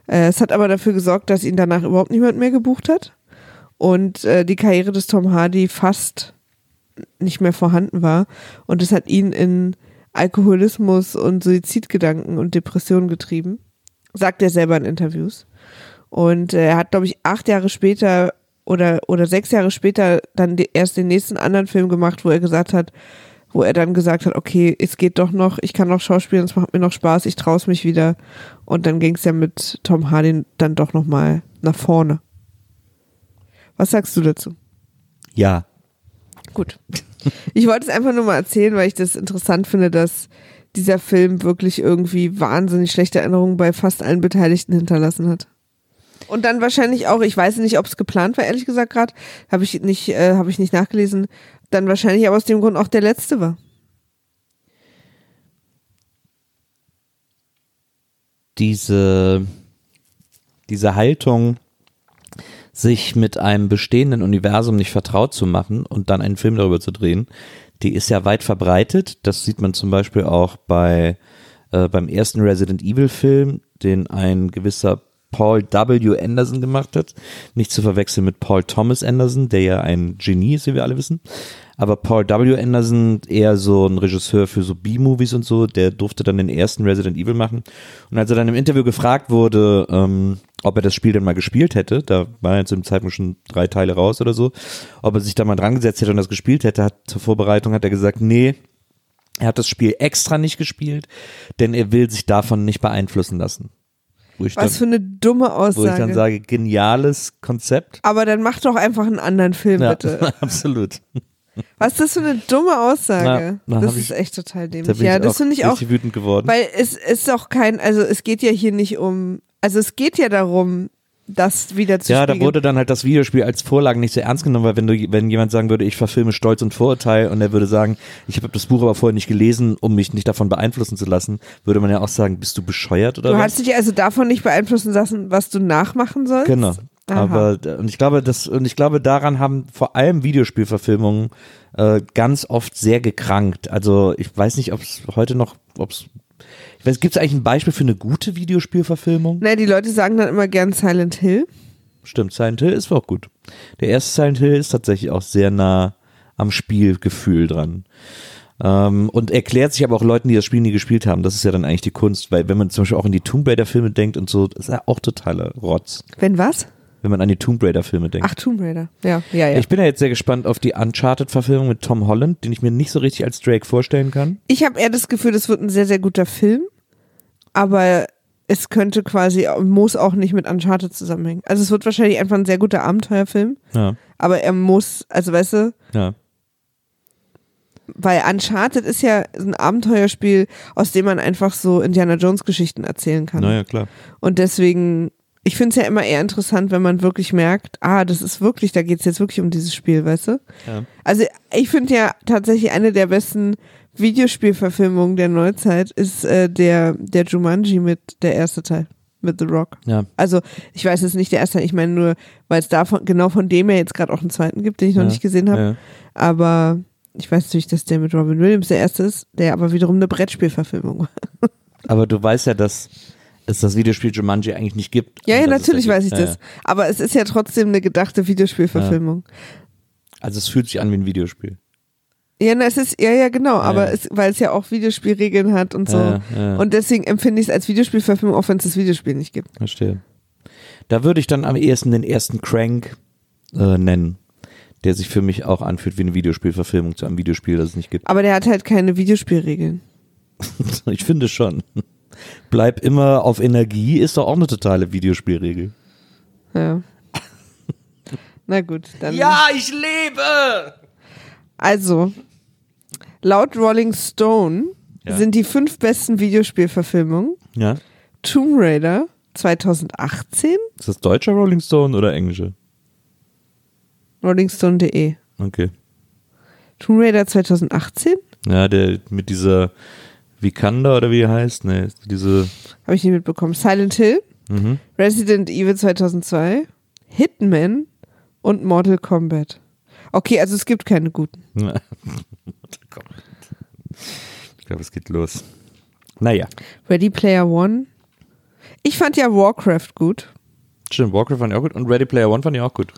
Äh, es hat aber dafür gesorgt, dass ihn danach überhaupt niemand mehr gebucht hat und äh, die Karriere des Tom Hardy fast nicht mehr vorhanden war. Und es hat ihn in Alkoholismus und Suizidgedanken und Depressionen getrieben. Sagt er selber in Interviews. Und äh, er hat, glaube ich, acht Jahre später oder, oder sechs Jahre später dann die, erst den nächsten anderen Film gemacht, wo er gesagt hat, wo er dann gesagt hat, okay, es geht doch noch, ich kann noch schauspielen, es macht mir noch Spaß, ich traue mich wieder. Und dann ging es ja mit Tom Hardy dann doch nochmal nach vorne. Was sagst du dazu? Ja. Gut. Ich wollte es einfach nur mal erzählen, weil ich das interessant finde, dass dieser Film wirklich irgendwie wahnsinnig schlechte Erinnerungen bei fast allen Beteiligten hinterlassen hat. Und dann wahrscheinlich auch, ich weiß nicht, ob es geplant war, ehrlich gesagt gerade, habe ich nicht, äh, habe ich nicht nachgelesen. Dann wahrscheinlich aber aus dem Grund auch der letzte war. diese, diese Haltung, sich mit einem bestehenden Universum nicht vertraut zu machen und dann einen Film darüber zu drehen, die ist ja weit verbreitet. Das sieht man zum Beispiel auch bei äh, beim ersten Resident Evil Film, den ein gewisser Paul W. Anderson gemacht hat. Nicht zu verwechseln mit Paul Thomas Anderson, der ja ein Genie ist, wie wir alle wissen. Aber Paul W. Anderson, eher so ein Regisseur für so B-Movies und so, der durfte dann den ersten Resident Evil machen. Und als er dann im Interview gefragt wurde, ähm, ob er das Spiel dann mal gespielt hätte, da war jetzt im Zeitpunkt schon drei Teile raus oder so, ob er sich da mal dran gesetzt hätte und das gespielt hätte, hat zur Vorbereitung hat er gesagt, nee, er hat das Spiel extra nicht gespielt, denn er will sich davon nicht beeinflussen lassen. Was für dann, eine dumme wo ich dann Aussage. sage, geniales Konzept. Aber dann mach doch einfach einen anderen Film, Ja, bitte. <laughs> absolut. Was ist das für eine dumme Aussage? Na, na, das ist ich- echt total Da dämlich. bin Ja, ich das auch finde ich auch, wütend geworden. weil es ist doch kein, also es geht ja hier nicht um, also es geht ja darum, das wieder zu Ja, da spiegeln. wurde dann halt das Videospiel als Vorlage nicht so ernst genommen, weil wenn du, wenn jemand sagen würde, ich verfilme Stolz und Vorurteil und er würde sagen, ich habe das Buch aber vorher nicht gelesen, um mich nicht davon beeinflussen zu lassen, würde man ja auch sagen, bist du bescheuert oder Du was? hast dich also davon nicht beeinflussen lassen, was du nachmachen sollst? Genau. Aha. Aber äh, und ich glaube, das und ich glaube, daran haben vor allem Videospielverfilmungen äh, ganz oft sehr gekrankt. Also ich weiß nicht, ob es heute noch, ob es gibt es eigentlich ein Beispiel für eine gute Videospielverfilmung? Na, die Leute sagen dann immer gern Silent Hill. Stimmt, Silent Hill ist auch gut. Der erste Silent Hill ist tatsächlich auch sehr nah am Spielgefühl dran. Ähm, und erklärt sich aber auch Leuten, die das Spiel nie gespielt haben. Das ist ja dann eigentlich die Kunst, weil wenn man zum Beispiel auch in die Tomb Raider Filme denkt und so, das ist ja auch totaler Rotz. Wenn was? Wenn man an die Tomb Raider Filme denkt. Ach, Tomb Raider. Ja, ja, ja. Ich bin ja jetzt sehr gespannt auf die Uncharted-Verfilmung mit Tom Holland, den ich mir nicht so richtig als Drake vorstellen kann. Ich habe eher das Gefühl, das wird ein sehr, sehr guter Film, aber es könnte quasi, muss auch nicht mit Uncharted zusammenhängen. Also es wird wahrscheinlich einfach ein sehr guter Abenteuerfilm, Ja, aber er muss, also weißt du, ja. weil Uncharted ist ja ein Abenteuerspiel, aus dem man einfach so Indiana Jones Geschichten erzählen kann. Naja, klar. Und deswegen, ich finde es ja immer eher interessant, wenn man wirklich merkt, ah, das ist wirklich, da geht es jetzt wirklich um dieses Spiel, weißt du? Ja. Also ich finde ja tatsächlich eine der besten Videospielverfilmungen der Neuzeit ist äh, der, der Jumanji mit der erste Teil, mit The Rock. Ja, Also ich weiß jetzt nicht der erste Teil, ich meine nur, weil es davon, genau von dem er jetzt gerade auch einen zweiten gibt, den ich noch Ja, nicht gesehen habe. ja. Aber ich weiß natürlich, dass der mit Robin Williams der erste ist, der aber wiederum eine Brettspielverfilmung war. <laughs> Aber du weißt ja, dass es das Videospiel Jumanji eigentlich nicht gibt. Ja, ja, natürlich weiß ich gibt. Ja, das. Aber es ist ja trotzdem eine gedachte Videospielverfilmung. Ja. Also es fühlt sich an wie ein Videospiel. Ja, na, es ist, ja, ja, genau, aber Ja. es, weil es ja auch Videospielregeln hat und so. Ja, ja. Und deswegen empfinde ich es als Videospielverfilmung, auch wenn es das Videospiel nicht gibt. Verstehe. Da würde ich dann am ehesten den ersten Crank äh, nennen, der sich für mich auch anfühlt wie eine Videospielverfilmung zu einem Videospiel, das es nicht gibt. Aber der hat halt keine Videospielregeln. <laughs> Ich finde schon. Bleib immer auf Energie ist doch auch eine totale Videospielregel. Ja. <laughs> Na gut, dann. ich lebe! Also, laut Rolling Stone Ja. sind die fünf besten Videospielverfilmungen Ja. Tomb Raider 2018, Ist das deutscher Rolling Stone oder englische? rollingstone.de. Okay. Tomb Raider 2018? Ja, der mit dieser Vikanda oder wie er heißt, ne, diese Habe ich nicht mitbekommen. Silent Hill, mhm. Resident Evil 2002, Hitman und Mortal Kombat. Okay, also es gibt keine guten. <laughs> Ja. Ich glaube, es geht los. Naja, Ready Player One. Ich fand ja Warcraft gut. stimmt, Warcraft fand ich auch gut und Ready Player One fand ich auch gut.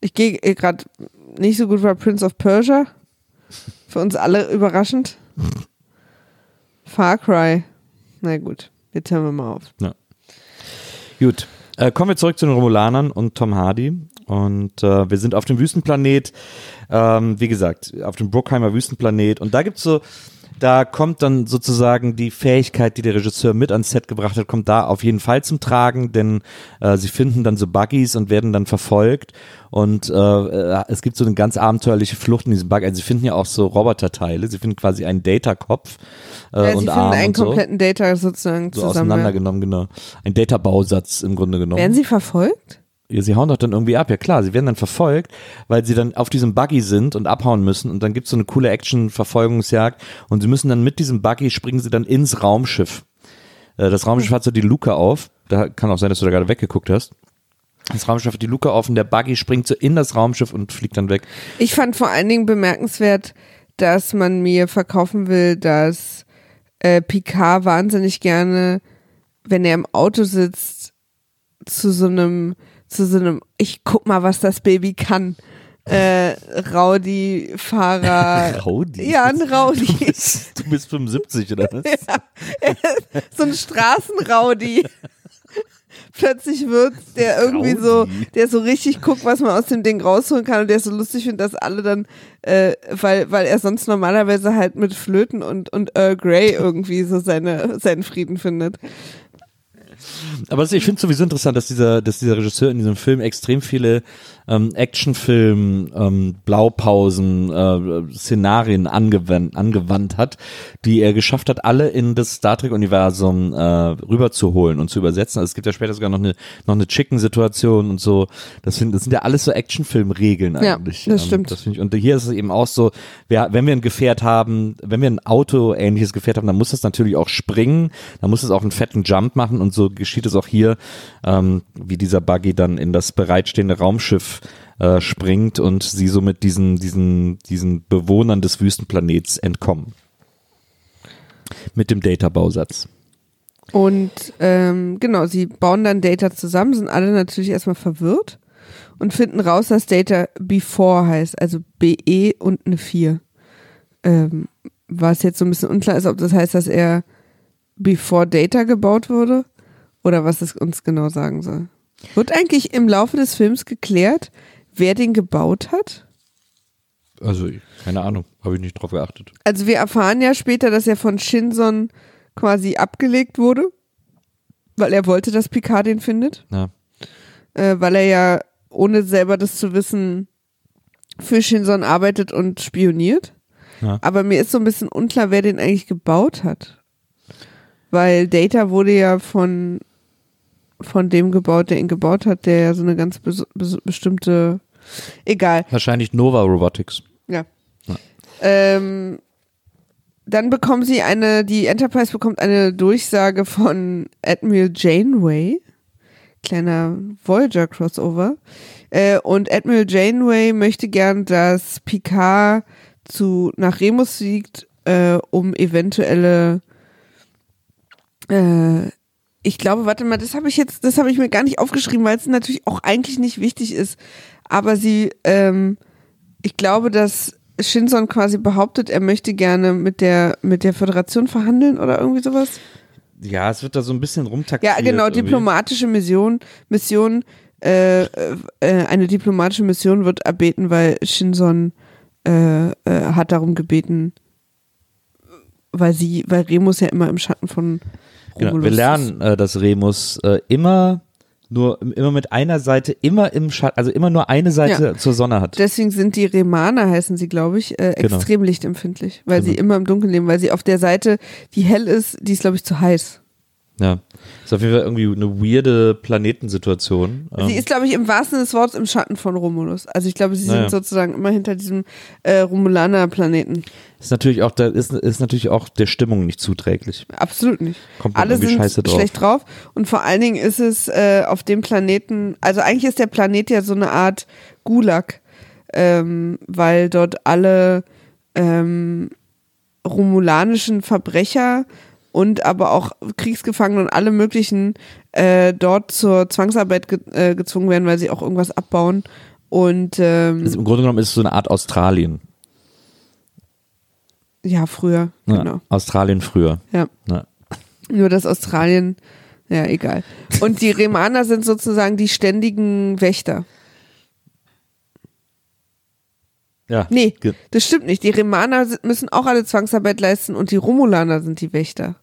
Ich gehe gerade nicht so gut war Prince of Persia. Für uns alle überraschend. Far Cry. Na gut, jetzt hören wir mal auf. Gut, äh, kommen wir zurück zu den Romulanern und Tom Hardy. Und äh, wir sind auf dem Wüstenplanet, ähm, wie gesagt, auf dem Brookheimer Wüstenplanet. Und da gibt's so, da kommt dann sozusagen die Fähigkeit, die der Regisseur mit ans Set gebracht hat, kommt da auf jeden Fall zum Tragen, denn äh, sie finden dann so Buggies und werden dann verfolgt und äh, äh, es gibt so eine ganz abenteuerliche Flucht in diesem Bug. Also sie finden ja auch so Roboterteile, sie finden quasi einen Data-Kopf äh, Ja, sie und finden Arm einen und so, kompletten Data sozusagen so zusammen. auseinandergenommen, genau. Ein Data-Bausatz im Grunde genommen. Werden sie verfolgt? Ja, sie hauen doch dann irgendwie ab, ja klar, sie werden dann verfolgt, weil sie dann auf diesem Buggy sind und abhauen müssen und dann gibt's so eine coole Action-Verfolgungsjagd und sie müssen dann mit diesem Buggy springen sie dann ins Raumschiff. Äh, Das Raumschiff hat so die Luke auf, da kann auch sein, dass du da gerade weggeguckt hast. Das Raumschiff hat die Luke auf und der Buggy springt so in das Raumschiff und fliegt dann weg. Ich fand vor allen Dingen bemerkenswert, dass man mir verkaufen will, dass äh, Picard wahnsinnig gerne, wenn er im Auto sitzt, zu so einem, zu so einem, ich guck mal, was das Baby kann. Äh, Raudi-Fahrer. <laughs> Raudi? Ja, ein Du Raudi. bist, du bist 75 oder was? <laughs> so ein Straßenraudi. Plötzlich wird der irgendwie so, Raudi. der so richtig guckt, was man aus dem Ding rausholen kann und der so lustig findet, dass alle dann, äh, weil, weil er sonst normalerweise halt mit Flöten und, und Earl Grey irgendwie so seine, seinen Frieden findet. Aber es- ich finde sowieso interessant, dass dieser, dass dieser Regisseur in diesem Film extrem viele ähm, Actionfilm, ähm, Blaupausen, äh, Szenarien angewandt, angewandt hat, die er geschafft hat, alle in das Star Trek-Universum äh, rüberzuholen und zu übersetzen. Also es gibt ja später sogar noch eine, noch eine Chicken-Situation und so. Das sind, das sind ja alles so Actionfilm-Regeln Ja, eigentlich. das stimmt. Das ich, und hier ist es eben auch so, wer, wenn wir ein Gefährt haben, wenn wir ein Auto-ähnliches Gefährt haben, dann muss das natürlich auch springen, dann muss es auch einen fetten Jump machen und so geschieht es auch hier, ähm, wie dieser Buggy dann in das bereitstehende Raumschiff äh, springt und sie somit diesen, diesen, diesen Bewohnern des Wüstenplanets entkommen. Mit dem Data-Bausatz. Und ähm, genau, sie bauen dann Data zusammen, sind alle natürlich erstmal verwirrt und finden raus, dass Data Before heißt, also BE und eine 4. Ähm, was jetzt so ein bisschen unklar ist, ob das heißt, dass er Before Data gebaut wurde oder was es uns genau sagen soll. Wird eigentlich im Laufe des Films geklärt, wer den gebaut hat? Also, keine Ahnung, habe ich nicht drauf geachtet. Also wir erfahren ja später, dass er von Shinson quasi abgelegt wurde, weil er wollte, dass Picard den findet. Ja. äh, weil er ja, ohne selber das zu wissen, für Shinson arbeitet und spioniert. Ja. Aber mir ist so ein bisschen unklar, wer den eigentlich gebaut hat. Weil Data wurde ja von, von dem gebaut, der ihn gebaut hat, der ja so eine ganz bes bes bestimmte, egal. Wahrscheinlich Nova Robotics. Ja. Ähm, dann bekommen sie eine, die Enterprise bekommt eine Durchsage von Admiral Janeway, kleiner Voyager-Crossover. Äh, und Admiral Janeway möchte gern, dass Picard zu, nach Remus fliegt, äh, um eventuelle äh, ich glaube, warte mal, das habe ich jetzt, das habe ich mir gar nicht aufgeschrieben, weil es natürlich auch eigentlich nicht wichtig ist. Aber sie, ähm, ich glaube, dass Shinson quasi behauptet, er möchte gerne mit der mit der Föderation verhandeln oder irgendwie sowas. Ja, es wird da so ein bisschen rumtaktiert. Ja, genau, irgendwie. diplomatische Mission, Mission, äh, äh, eine diplomatische Mission wird erbeten, weil Shinson äh, äh, hat darum gebeten, weil sie, weil Remus ja immer im Schatten von Genau, wir lernen, äh, dass Remus äh, immer nur immer mit einer Seite, immer im Schatten, also immer nur eine Seite zur Sonne hat. Deswegen sind die Remaner, heißen sie, glaube ich, äh, Genau. extrem lichtempfindlich, weil sie Genau. immer im Dunkeln leben, weil sie auf der Seite, die hell ist, die ist, glaube ich, zu heiß. Ja. Ist auf jeden Fall irgendwie eine weirde Planetensituation. Sie Ähm, ist, glaube ich, im wahrsten Sinne des Wortes im Schatten von Romulus. Also ich glaube, sie Naja. sind sozusagen immer hinter diesem äh, Romulaner-Planeten. ist natürlich auch, da ist, ist natürlich auch der Stimmung nicht zuträglich. Absolut nicht. Kommt Alle irgendwie sind scheiße drauf. schlecht drauf. Und vor allen Dingen ist es äh, auf dem Planeten, also eigentlich ist der Planet ja so eine Art Gulag, ähm, weil dort alle ähm, romulanischen Verbrecher und aber auch Kriegsgefangene und alle möglichen äh, dort zur Zwangsarbeit ge äh, gezwungen werden, weil sie auch irgendwas abbauen. Und ähm, Ist, Im Grunde genommen ist es so eine Art Australien. ja, früher, Ja, genau. Australien früher. Ja. Ja. Nur dass Australien, ja, egal. Und die Remaner sind sozusagen die ständigen Wächter. Ja. Nee, das stimmt nicht. Die Remaner müssen auch alle Zwangsarbeit leisten und die Romulaner sind die Wächter.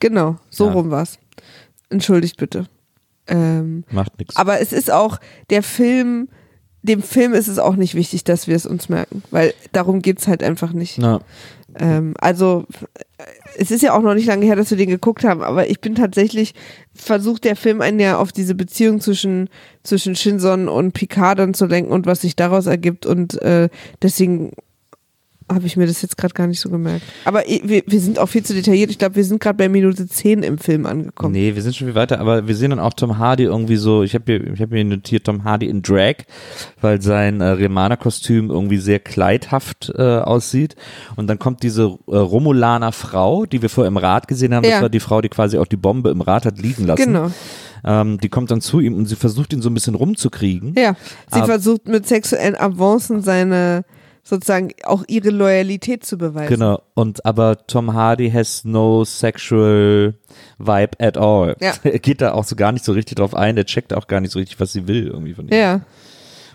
Genau, so Ja. rum war's. Entschuldigt bitte. Ähm, Macht nichts. aber es ist auch, der Film, dem Film ist es auch nicht wichtig, dass wir es uns merken, weil darum geht's halt einfach nicht. Na, Ähm, also äh, es ist ja auch noch nicht lange her, dass wir den geguckt haben, aber ich bin tatsächlich, versucht der Film einen ja auf diese Beziehung zwischen, zwischen Shinson und Picard dann zu lenken und was sich daraus ergibt und äh, deswegen habe ich mir das jetzt gerade gar nicht so gemerkt. Aber wir, wir sind auch viel zu detailliert. Ich glaube, wir sind gerade bei Minute 10 im Film angekommen. Nee, wir sind schon viel weiter, aber wir sehen dann auch Tom Hardy irgendwie so, ich habe hier, ich habe mir notiert Tom Hardy in Drag, weil sein äh, Remana-Kostüm irgendwie sehr kleidhaft äh, aussieht. Und dann kommt diese äh, Romulaner Frau, die wir vorher im Rad gesehen haben, Ja. das war die Frau, die quasi auch die Bombe im Rad hat liegen lassen. Genau. Ähm, die kommt dann zu ihm und sie versucht ihn so ein bisschen rumzukriegen. Ja, sie Aber- versucht mit sexuellen Avancen seine sozusagen auch ihre Loyalität zu beweisen. Genau. Und aber Tom Hardy has no sexual vibe at all. Ja. <laughs> Er geht da auch so gar nicht so richtig drauf ein, der checkt auch gar nicht so richtig, was sie will irgendwie von ihm. Ja,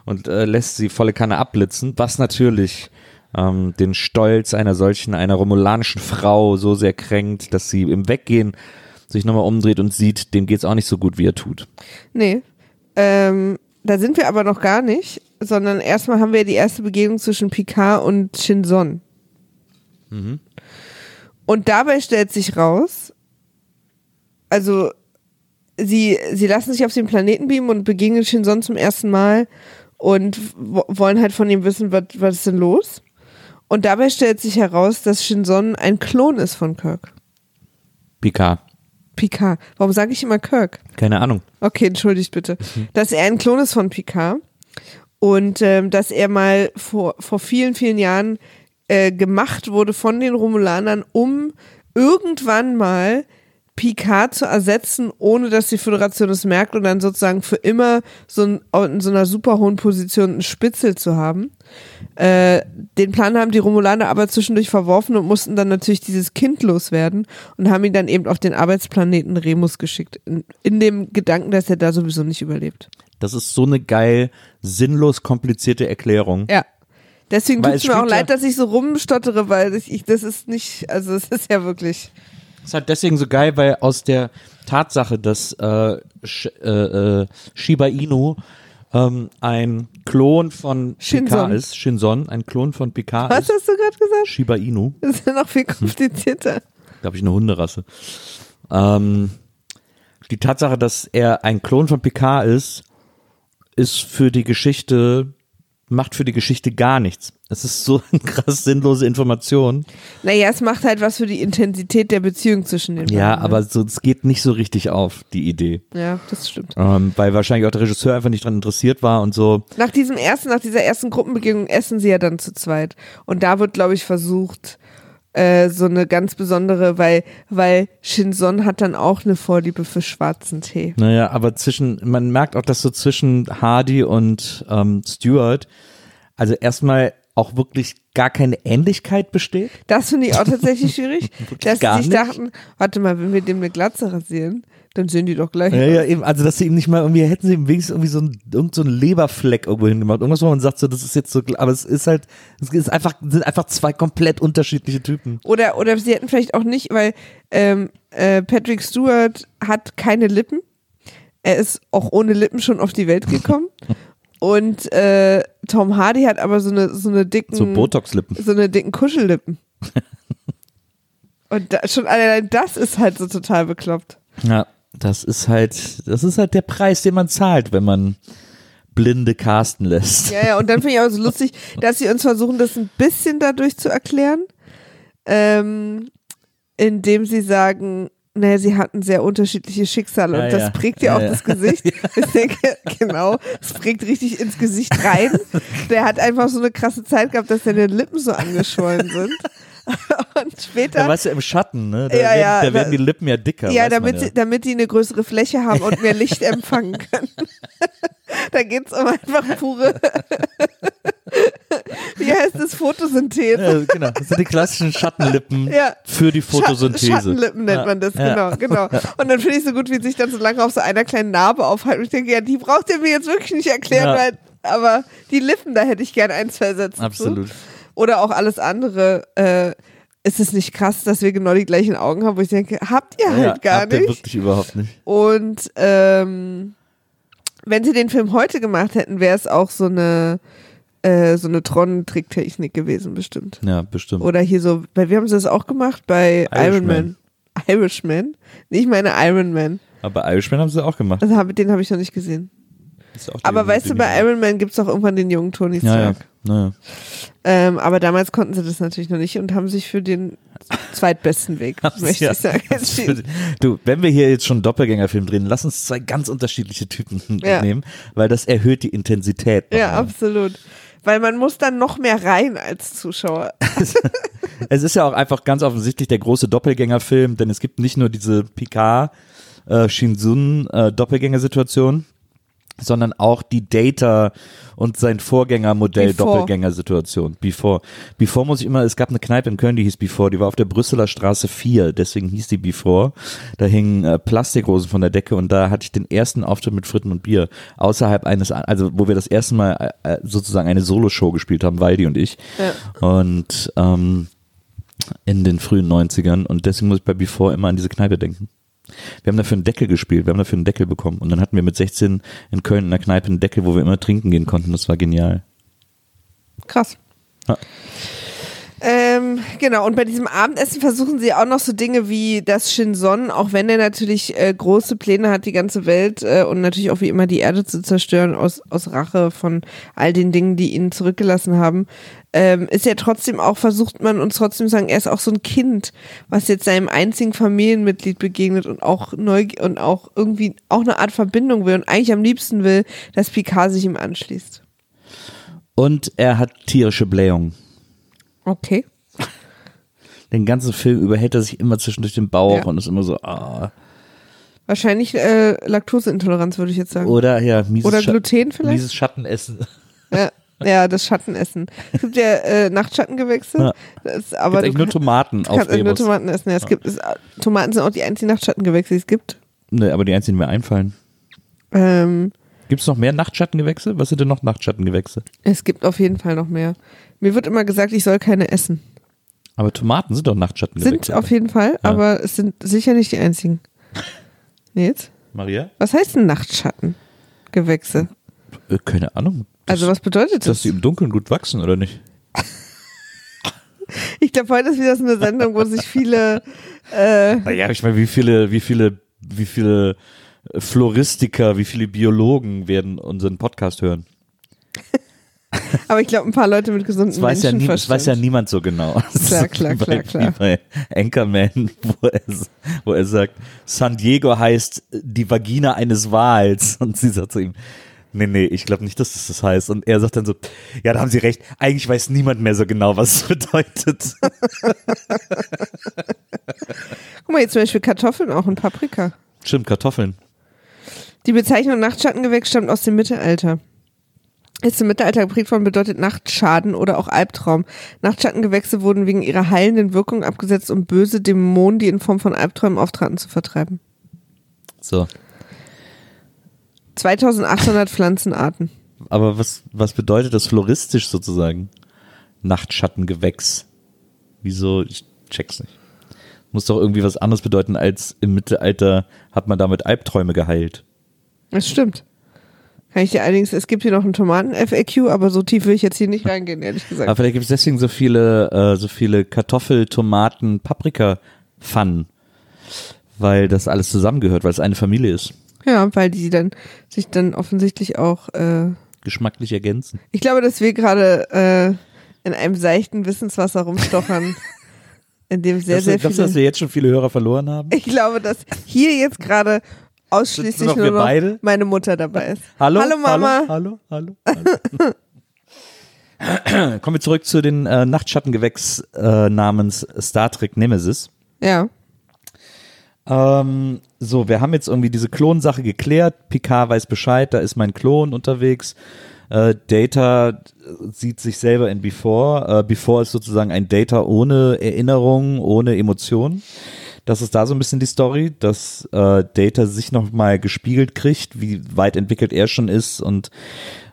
und äh, lässt sie volle Kanne abblitzen, was natürlich ähm, den Stolz einer solchen, einer romulanischen Frau so sehr kränkt, dass sie im Weggehen sich nochmal umdreht und sieht, dem geht's auch nicht so gut, wie er tut. nee. Ähm, da sind wir aber noch gar nicht, sondern erstmal haben wir die erste Begegnung zwischen Picard und Shinson. Und dabei stellt sich raus, also sie, sie lassen sich auf den Planeten beamen und begegnen Shinson zum ersten Mal und wo- wollen halt von ihm wissen, was, was ist denn los? Und dabei stellt sich heraus, dass Shinson ein Klon ist von Kirk. Picard. Picard. Warum sage ich immer Kirk? Keine Ahnung. Okay, entschuldigt bitte. Mhm. Dass er ein Klon ist von Picard und ähm, dass er mal vor, vor vielen, vielen Jahren äh, gemacht wurde von den Romulanern, um irgendwann mal Picard zu ersetzen, ohne dass die Föderation es merkt und dann sozusagen für immer so ein, in so einer super hohen Position einen Spitzel zu haben. Äh, den Plan haben die Romulaner aber zwischendurch verworfen und mussten dann natürlich dieses Kind loswerden und haben ihn dann eben auf den Arbeitsplaneten Remus geschickt. In, in dem Gedanken, dass er da sowieso nicht überlebt. Das ist so eine geil, sinnlos komplizierte Erklärung. Ja. Deswegen tut es es mir auch leid, dass ich so rumstottere, weil ich, ich, das ist nicht, also es ist ja wirklich. ist halt deswegen so geil, weil aus der Tatsache, dass äh, Sh äh, äh, Shiba Inu ähm, ein Klon von Shinson. Picard ist, Shinson, ein Klon von Picard Was ist, hast du gerade gesagt? Shiba Inu. <laughs> Das ist ja noch viel komplizierter. glaube ich, eine Hunderasse. Ähm, die Tatsache, dass er ein Klon von Picard ist, ist für die Geschichte, macht für die Geschichte gar nichts. Es ist so <laughs> eine krass sinnlose Information. Naja, es macht halt was für die Intensität der Beziehung zwischen den Ja, beiden. ne? aber so, es geht nicht so richtig auf, die Idee. Ja, das stimmt. Ähm, weil wahrscheinlich auch der Regisseur einfach nicht dran interessiert war und so. Nach diesem ersten, nach dieser ersten Gruppenbegegnung essen sie ja dann zu zweit. Und da wird, glaube ich, versucht, äh, so eine ganz besondere, weil, weil Shinson hat dann auch eine Vorliebe für schwarzen Tee. Naja, aber zwischen, man merkt auch, dass so zwischen Hardy und ähm, Stewart, also erstmal auch wirklich gar keine Ähnlichkeit besteht. Das finde ich auch tatsächlich <laughs> schwierig, dass sie sich nicht. dachten, warte mal, wenn wir dem eine Glatze rasieren, dann sehen die doch gleich. Ja, ja, eben, also dass sie ihm nicht mal irgendwie, hätten sie ihm wenigstens irgendwie so ein, irgend so einen Leberfleck irgendwo hingemacht. Irgendwas, wo man sagt, so, das ist jetzt so, aber es ist halt, es ist einfach, sind einfach zwei komplett unterschiedliche Typen. Oder, oder sie hätten vielleicht auch nicht, weil ähm, äh, Patrick Stewart hat keine Lippen. Er ist auch ohne Lippen schon auf die Welt gekommen. <laughs> Und äh, Tom Hardy hat aber so eine, so eine dicken, So Botox-Lippen. so eine dicken Kuschellippen. <laughs> Und da, schon allein das ist halt so total bekloppt. Ja, das ist halt, das ist halt der Preis, den man zahlt, wenn man Blinde casten lässt. Ja, ja, und dann finde ich auch so lustig, <laughs> dass sie uns versuchen, das ein bisschen dadurch zu erklären, ähm, indem sie sagen, naja, sie hatten sehr unterschiedliche Schicksale Ja, und das ja. prägt ja Ja, auch das Gesicht. <laughs> Genau, es prägt richtig ins Gesicht rein. <laughs> Der hat einfach so eine krasse Zeit gehabt, dass seine Lippen so angeschwollen sind. <laughs> Und später Ja, weißt du, im Schatten, ne? Da, Ja, werden, ja, da da- werden die Lippen ja dicker. Ja, damit, Sie, damit die eine größere Fläche haben und mehr Licht empfangen können. <laughs> da geht's um einfach pure. <laughs> Wie heißt das? Photosynthese. Ja, genau. Das sind die klassischen Schattenlippen Ja. für die Photosynthese. Schatten, Schattenlippen nennt Ja. man das, Ja. genau, genau. Und dann finde ich so gut, wie sich dann so lange auf so einer kleinen Narbe aufhalten. Und ich denke, ja, die braucht ihr mir jetzt wirklich nicht erklären, Ja. weil, aber die Lippen, da hätte ich gern eins versetzt. zu. Oder auch alles andere. Äh, ist es nicht krass, dass wir genau die gleichen Augen haben, wo ich denke, habt ihr halt ja, gar habt ihr nicht. wirklich überhaupt nicht. Und ähm, wenn sie den Film heute gemacht hätten, wäre es auch so eine äh, so eine Tron-Tricktechnik gewesen, bestimmt. Ja, bestimmt. Oder hier so, bei wie haben sie das auch gemacht? Bei Iron Irishman. Man. Irishman? Nee, ich meine Iron Man. Aber bei Irishman haben sie auch gemacht. Also den habe ich noch nicht gesehen. Ist auch die- Aber weißt du, bei Iron Man gibt es auch irgendwann den jungen Tony Ja, ja. Stark. Naja. Ähm, aber damals konnten sie das natürlich noch nicht und haben sich für den zweitbesten Weg, <laughs> möchte Ja. ich sagen, entschieden. Du, wenn wir hier jetzt schon einen Doppelgängerfilm drehen, lass uns zwei ganz unterschiedliche Typen <laughs> Ja. nehmen, weil das erhöht die Intensität. Ja, nochmal. absolut. Weil man muss dann noch mehr rein als Zuschauer. <laughs> Es ist ja auch einfach ganz offensichtlich der große Doppelgängerfilm, denn es gibt nicht nur diese Picard, äh, Shinzun äh, Doppelgängersituation, sondern auch die Data und sein Vorgängermodell Before. Doppelgängersituation. Before. Before muss ich immer, es gab eine Kneipe in Köln, die hieß Before, die war auf der Brüsseler Straße 4, deswegen hieß die Before. Da hingen äh, Plastikrosen von der Decke und da hatte ich den ersten Auftritt mit Fritten und Bier außerhalb eines, also wo wir das erste Mal äh, äh, sozusagen eine Soloshow gespielt haben, Waldi und ich. Ja. Und ähm, in den frühen 90ern und deswegen muss ich bei Before immer an diese Kneipe denken. Wir haben dafür einen Deckel gespielt, wir haben dafür einen Deckel bekommen und dann hatten wir mit 16 in Köln in der Kneipe einen Deckel, wo wir immer trinken gehen konnten. Das war genial. Krass. Ja. Ähm, genau, und bei diesem Abendessen versuchen sie auch noch so Dinge wie das Shinson, auch wenn er natürlich äh, große Pläne hat, die ganze Welt äh, und natürlich auch wie immer die Erde zu zerstören aus, aus Rache von all den Dingen, die ihn zurückgelassen haben, ähm, ist er trotzdem auch, versucht man uns trotzdem zu sagen, er ist auch so ein Kind, was jetzt seinem einzigen Familienmitglied begegnet und auch neu und auch irgendwie auch eine Art Verbindung will und eigentlich am liebsten will, dass Picard sich ihm anschließt. Und er hat tierische Blähungen. Okay. Den ganzen Film über hält er sich immer zwischendurch den Bauch Ja. und ist immer so, ah. Wahrscheinlich äh, Laktoseintoleranz, würde ich jetzt sagen. Oder ja, mieses, Oder Scha- Gluten vielleicht? mieses Schattenessen. Ja, ja, das Schattenessen. Es gibt ja äh, Nachtschattengewächse, Ja. das, Aber du nur Tomaten kannst auf eigentlich nur. Tomaten essen. Ja, es gibt, es, Tomaten sind auch die einzigen Nachtschattengewächse, die es gibt. Nee, aber die einzigen, die mir einfallen. Ähm, Gibt es noch mehr Nachtschattengewächse? Was sind denn noch Nachtschattengewächse? es gibt auf jeden Fall noch mehr. Mir wird immer gesagt, ich soll keine essen. Aber Tomaten sind doch Nachtschattengewächse. Sind auf jeden Fall, aber es sind sicher nicht die einzigen. <laughs> Jetzt? Maria? Was heißt denn Nachtschattengewächse? Äh, keine Ahnung. Also was bedeutet Dass das? die im Dunkeln gut wachsen, oder nicht? <laughs> Ich glaube, heute ist wieder so eine Sendung, wo sich viele äh, Naja, ich meine, wie viele, wie viele, wie viele äh, Floristiker, wie viele Biologen werden unseren Podcast hören? <laughs> <laughs> Aber ich glaube, ein paar Leute mit gesundem Das weiß, ja nie, das weiß ja niemand so genau. <laughs> Das Klar, klar, wie bei, klar, klar. Wie bei Anchorman, wo er, wo er sagt, San Diego heißt die Vagina eines Wals. <laughs> Und sie sagt zu ihm, nee, nee, ich glaube nicht, dass das das heißt. Und er sagt dann so, ja, da haben sie recht. Eigentlich weiß niemand mehr so genau, was es bedeutet. Guck mal, jetzt zum Beispiel Kartoffeln auch und Paprika. Stimmt, Kartoffeln. Die Bezeichnung Nachtschattengewächs stammt aus dem Mittelalter. Ist im Mittelalter geprägt worden, bedeutet Nachtschaden oder auch Albtraum. Nachtschattengewächse wurden wegen ihrer heilenden Wirkung abgesetzt, um böse Dämonen, die in Form von Albträumen auftraten, zu vertreiben. So. 2800 <laughs> Pflanzenarten. Aber was, was bedeutet das floristisch sozusagen? Nachtschattengewächs. Wieso? Ich check's nicht. Muss doch irgendwie was anderes bedeuten, als im Mittelalter hat man damit Albträume geheilt. Das stimmt. Kann ich dir allerdings, es gibt hier noch einen Tomaten-FAQ, aber so tief will ich jetzt hier nicht reingehen, ehrlich Aber gesagt. vielleicht gibt es deswegen so viele, äh, so viele Kartoffel, Tomaten, Paprika-Pfannen. Weil das alles zusammengehört, weil es eine Familie ist. Ja, weil die dann sich dann offensichtlich auch, äh, Geschmacklich ergänzen. ich glaube, dass wir gerade äh, in einem seichten Wissenswasser rumstochern, <laughs> in dem sehr, du- sehr glaubst du, dass viele. wir jetzt schon viele Hörer verloren haben? Ich glaube, dass hier jetzt gerade ausschließlich nur noch beide? meine Mutter dabei ist. Hallo? Hallo Mama. Hallo, hallo, hallo. hallo. Kommen wir zurück zu den äh, Nachtschattengewächs äh, namens Star Trek Nemesis. Ja. Ähm, so, wir haben jetzt irgendwie diese Klonsache geklärt. Picard weiß Bescheid, da ist mein Klon unterwegs. Äh, Data sieht sich selber in Before. Äh, Before ist sozusagen ein Data ohne Erinnerung, ohne Emotion. Das ist da so ein bisschen die Story, dass äh, Data sich nochmal gespiegelt kriegt, wie weit entwickelt er schon ist und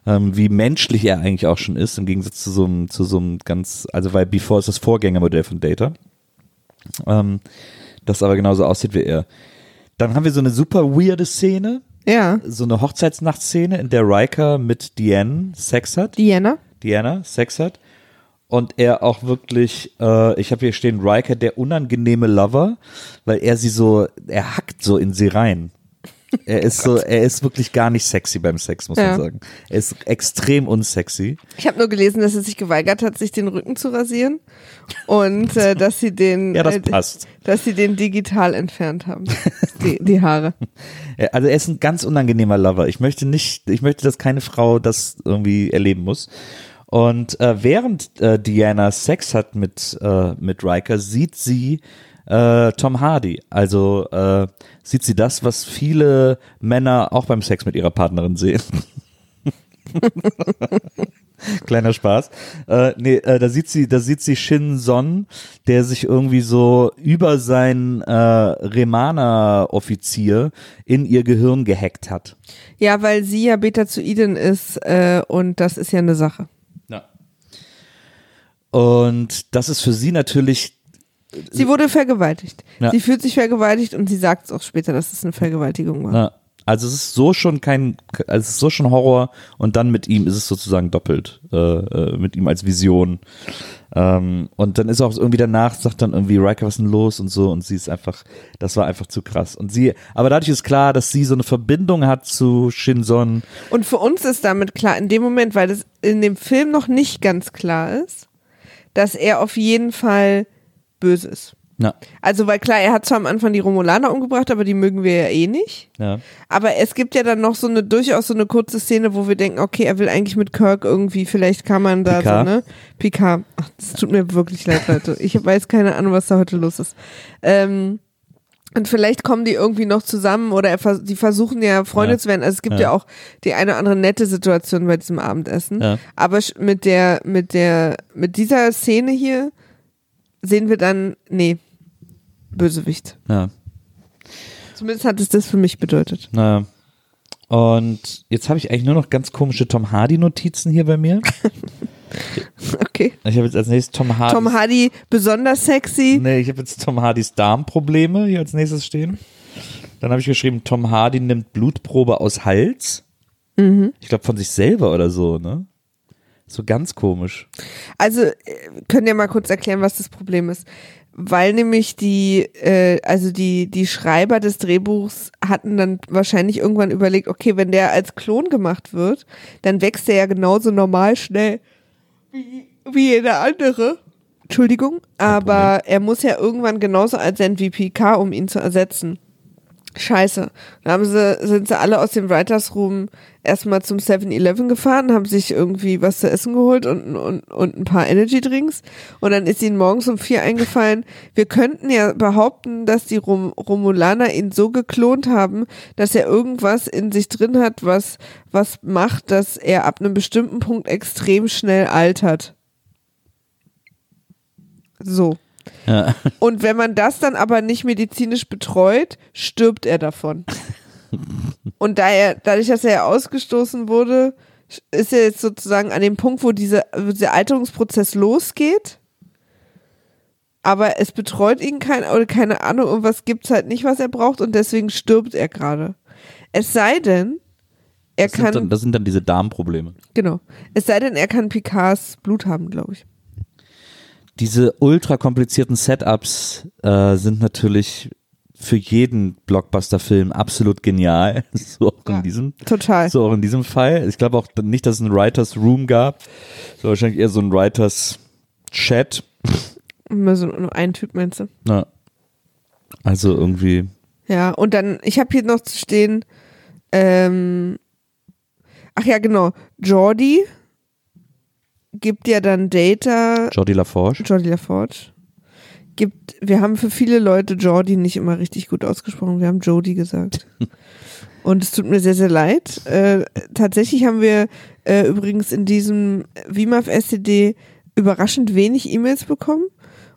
ähm, wie menschlich er eigentlich auch schon ist, im Gegensatz zu so einem, zu so einem ganz, also weil Before ist das Vorgängermodell von Data. Ähm, das aber genauso aussieht wie er. Dann haben wir so eine super weirde Szene, Ja. so eine Hochzeitsnachtszene, in der Riker mit Diane Sex hat. Diana? Diana Sex hat. Und er auch wirklich, äh, ich habe hier stehen, Riker, der unangenehme Lover, weil er sie so, er hackt so in sie rein. Er ist <laughs> so, er ist wirklich gar nicht sexy beim Sex, muss Ja. man sagen. Er ist extrem unsexy. Ich habe nur gelesen, dass er sich geweigert hat, sich den Rücken zu rasieren und äh, dass sie den, <laughs> Ja, das äh, passt. dass sie den digital entfernt haben, die, die Haare. <laughs> Also er ist ein ganz unangenehmer Lover. Ich möchte nicht, ich möchte, dass keine Frau das irgendwie erleben muss. Und äh, während äh, Diana Sex hat mit, äh, mit Riker, sieht sie äh, Tom Hardy. Also äh, sieht sie das, was viele Männer auch beim Sex mit ihrer Partnerin sehen. <laughs> Kleiner Spaß. Äh, nee, äh, da sieht sie, da sieht sie Shin Son, der sich irgendwie so über seinen äh, Remana-Offizier in ihr Gehirn gehackt hat. Ja, weil sie ja Beta-Zoidin ist äh, und das ist ja eine Sache. Ja. Und das ist für sie natürlich Sie wurde vergewaltigt. Ja. Sie fühlt sich vergewaltigt und sie sagt es auch später, dass es eine Vergewaltigung war. Na, also es ist so schon kein, also es ist so schon Horror und dann mit ihm ist es sozusagen doppelt, äh, äh, mit ihm als Vision. Ähm, und dann ist auch irgendwie danach, sagt dann irgendwie Riker, was ist denn los und so und sie ist einfach, das war einfach zu krass. Und sie, aber dadurch ist klar, dass sie so eine Verbindung hat zu Shinson. Und für uns ist damit klar, in dem Moment, weil das in dem Film noch nicht ganz klar ist, dass er auf jeden Fall böse ist. Ja, Also, weil klar, er hat zwar am Anfang die Romulaner umgebracht, aber die mögen wir ja eh nicht. ja. Aber es gibt ja dann noch so eine, durchaus so eine kurze Szene, wo wir denken, okay, er will eigentlich mit Kirk irgendwie, vielleicht kann man da Picard. so, ne? Picard. Ach, das tut mir wirklich leid, Leute. Ich weiß keine Ahnung, was da heute los ist. Ähm, und vielleicht kommen die irgendwie noch zusammen oder er, die versuchen ja Freunde Ja. zu werden. Also es gibt Ja. ja. auch die eine oder andere nette Situation bei diesem Abendessen. Ja. Aber mit der, mit der, mit dieser Szene hier sehen wir dann, nee, Bösewicht. ja. Zumindest hat es das für mich bedeutet. Na, und jetzt habe ich eigentlich nur noch ganz komische Tom Hardy-Notizen hier bei mir. <laughs> <laughs> Okay. Ich habe jetzt als nächstes Tom Hardy. Tom Hardy besonders sexy. Nee, ich habe jetzt Tom Hardys Darmprobleme hier als nächstes stehen. Dann habe ich geschrieben, Tom Hardy nimmt Blutprobe aus Hals. Ich glaube von sich selber oder so, ne? So ganz komisch. Also, äh, können ja mal kurz erklären, was das Problem ist. Weil nämlich die, äh, also die, die Schreiber des Drehbuchs hatten dann wahrscheinlich irgendwann überlegt, okay, wenn der als Klon gemacht wird, dann wächst er ja genauso normal schnell wie, wie jeder andere. Entschuldigung, aber er muss ja irgendwann genauso alt sein wie PK, um ihn zu ersetzen. Scheiße. Dann haben sie, sind sie alle aus dem Writers Room erstmal zum 7-Eleven gefahren, haben sich irgendwie was zu essen geholt und, und, und ein paar Energy Drinks. Und dann ist ihnen morgens um vier eingefallen, wir könnten ja behaupten, dass die Rom Romulaner ihn so geklont haben, dass er irgendwas in sich drin hat, was, was macht, dass er ab einem bestimmten Punkt extrem schnell altert. So. Ja. Und wenn man das dann aber nicht medizinisch betreut, stirbt er davon. Und da er, dadurch, dass er ja ausgestoßen wurde, ist er jetzt sozusagen an dem Punkt, wo diese, dieser Alterungsprozess losgeht. Aber es betreut ihn kein, oder keine Ahnung, irgendwas gibt's halt nicht, was er braucht und deswegen stirbt er gerade. Es sei denn, er Das sind, kann, dann, das sind dann diese Darmprobleme. genau, es sei denn, er kann Picards Blut haben, glaube ich. Diese ultra komplizierten Setups äh, sind natürlich für jeden Blockbuster-Film absolut genial. <laughs> So auch in diesem, Total. so auch in diesem Fall. Ich glaube auch nicht, dass es einen Writers Room gab. So wahrscheinlich eher so ein Writers Chat. Immer so nur ein Typ, meinst du? Na, also irgendwie. Ja, und dann, ich habe hier noch zu stehen, ähm, ach ja, genau, Jordi gibt ja dann Data, Jordi LaForge. Jordi LaForge, gibt, wir haben für viele Leute Jordi nicht immer richtig gut ausgesprochen, wir haben Jody gesagt. <laughs> Und es tut mir sehr, sehr leid. Äh, tatsächlich haben wir äh, übrigens in diesem WIMAF STD überraschend wenig E-Mails bekommen.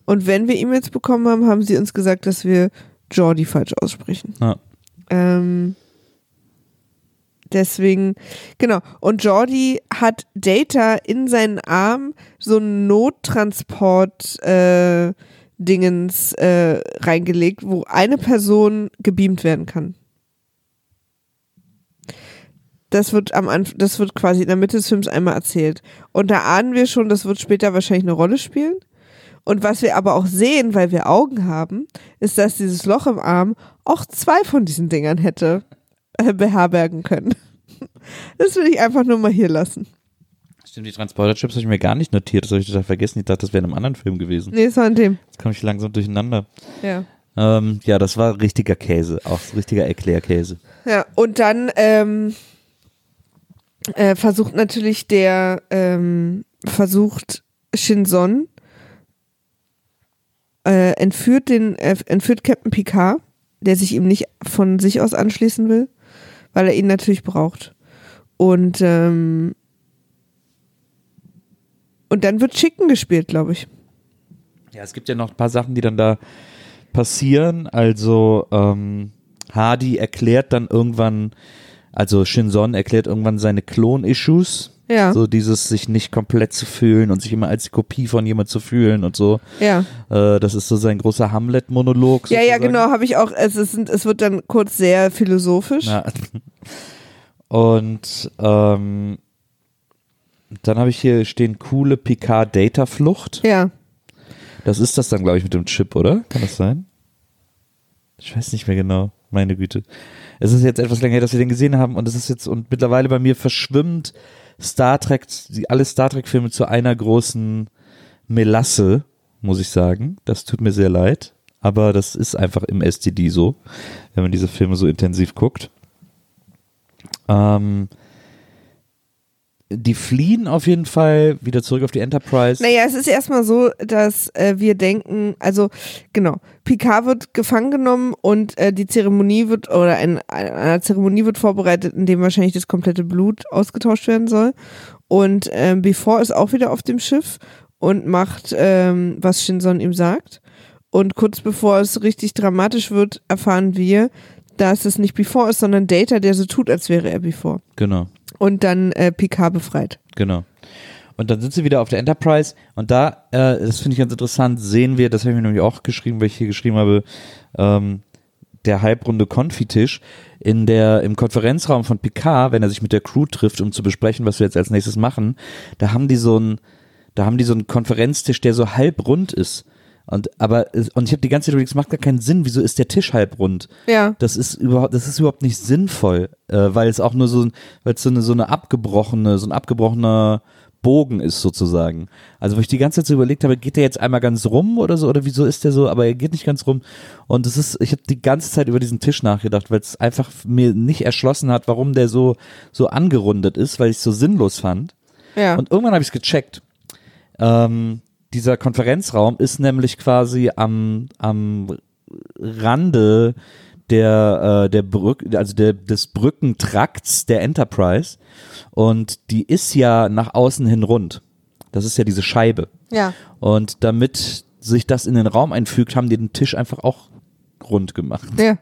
Und wenn wir E-Mails bekommen haben, haben sie uns gesagt, dass wir Jordi falsch aussprechen. Ja. Ähm, deswegen, genau. Und Jordi hat Data in seinen Arm so ein Nottransport äh, Dingens äh, reingelegt, wo eine Person gebeamt werden kann. Das wird am Anfang, das wird quasi in der Mitte des Films einmal erzählt. Und da ahnen wir schon, das wird später wahrscheinlich eine Rolle spielen. Und was wir aber auch sehen, weil wir Augen haben, ist, dass dieses Loch im Arm auch zwei von diesen Dingern hätte äh, beherbergen können. <laughs> Das will ich einfach nur mal hier lassen. Stimmt, die Transporter-Chips habe ich mir gar nicht notiert. Das habe ich total vergessen. Ich dachte, das wäre in einem anderen Film gewesen. Nee, es war in dem. Jetzt komme ich langsam durcheinander. Ja. Ähm, ja, das war richtiger Käse. Auch richtiger Erklärkäse. Ja, und dann ähm, äh, versucht natürlich der, ähm, versucht Shinson, äh, entführt den, äh, entführt Captain Picard, der sich ihm nicht von sich aus anschließen will, weil er ihn natürlich braucht. Und, ähm, und dann wird Chicken gespielt, glaube ich. Ja, es gibt ja noch ein paar Sachen, die dann da passieren. Also ähm, Hardy erklärt dann irgendwann, also Shinson erklärt irgendwann seine Klon-Issues. Ja. So dieses sich nicht komplett zu fühlen und sich immer als Kopie von jemand zu fühlen und so. Ja. Äh, das ist so sein großer Hamlet-Monolog. Ja, ja, genau, habe ich auch. Es, ist, es wird dann kurz sehr philosophisch. Ja. <laughs> Und ähm, dann habe ich hier stehen coole Picard-Data-Flucht. Ja. Das ist das dann, glaube ich, mit dem Chip, oder? Kann das sein? Ich weiß nicht mehr genau. Meine Güte. Es ist jetzt etwas länger her, dass wir den gesehen haben und es ist jetzt und mittlerweile bei mir verschwimmt Star Trek, die, alle Star Trek Filme zu einer großen Melasse, muss ich sagen. Das tut mir sehr leid. Aber das ist einfach im STD so, wenn man diese Filme so intensiv guckt. Ähm, die fliehen auf jeden Fall wieder zurück auf die Enterprise. Naja, es ist erstmal so, dass äh, wir denken, also genau, Picard wird gefangen genommen und äh, die Zeremonie wird, oder ein, eine Zeremonie wird vorbereitet, in dem wahrscheinlich das komplette Blut ausgetauscht werden soll. Und ähm, Before ist auch wieder auf dem Schiff und macht, ähm, was Shinson ihm sagt. Und kurz bevor es richtig dramatisch wird, erfahren wir, dass es nicht Before ist, sondern Data, der so tut, als wäre er Before. Genau. Und dann äh, Picard befreit. Genau. Und dann sind sie wieder auf der Enterprise und da, äh, das finde ich ganz interessant, sehen wir, das habe ich mir nämlich auch geschrieben, weil ich hier geschrieben habe, ähm, der halbrunde Konfitisch in der, im Konferenzraum von Picard, wenn er sich mit der Crew trifft, um zu besprechen, was wir jetzt als nächstes machen, da haben die so einen, da haben die so einen Konferenztisch, der so halbrund ist. Und aber und ich habe die ganze Zeit überlegt, es macht gar keinen Sinn, wieso ist der Tisch halbrund? Ja. Das ist überhaupt, das ist überhaupt nicht sinnvoll, äh, weil es auch nur so, ein- weil es so eine, so eine abgebrochene, so ein abgebrochener Bogen ist sozusagen. Also wo ich die ganze Zeit so überlegt habe, geht der jetzt einmal ganz rum oder so oder wieso ist der so, aber er geht nicht ganz rum. Und es ist, ich habe die ganze Zeit über diesen Tisch nachgedacht, weil es einfach mir nicht erschlossen hat, warum der so so angerundet ist, weil ich es so sinnlos fand. Ja. Und irgendwann habe ich es gecheckt. Ähm, dieser Konferenzraum ist nämlich quasi am, am Rande der, äh, der Brück, also der, des Brückentrakts der Enterprise. Und die ist ja nach außen hin rund. Das ist ja diese Scheibe. ja. Und damit sich das in den Raum einfügt, haben die den Tisch einfach auch rund gemacht. Ja.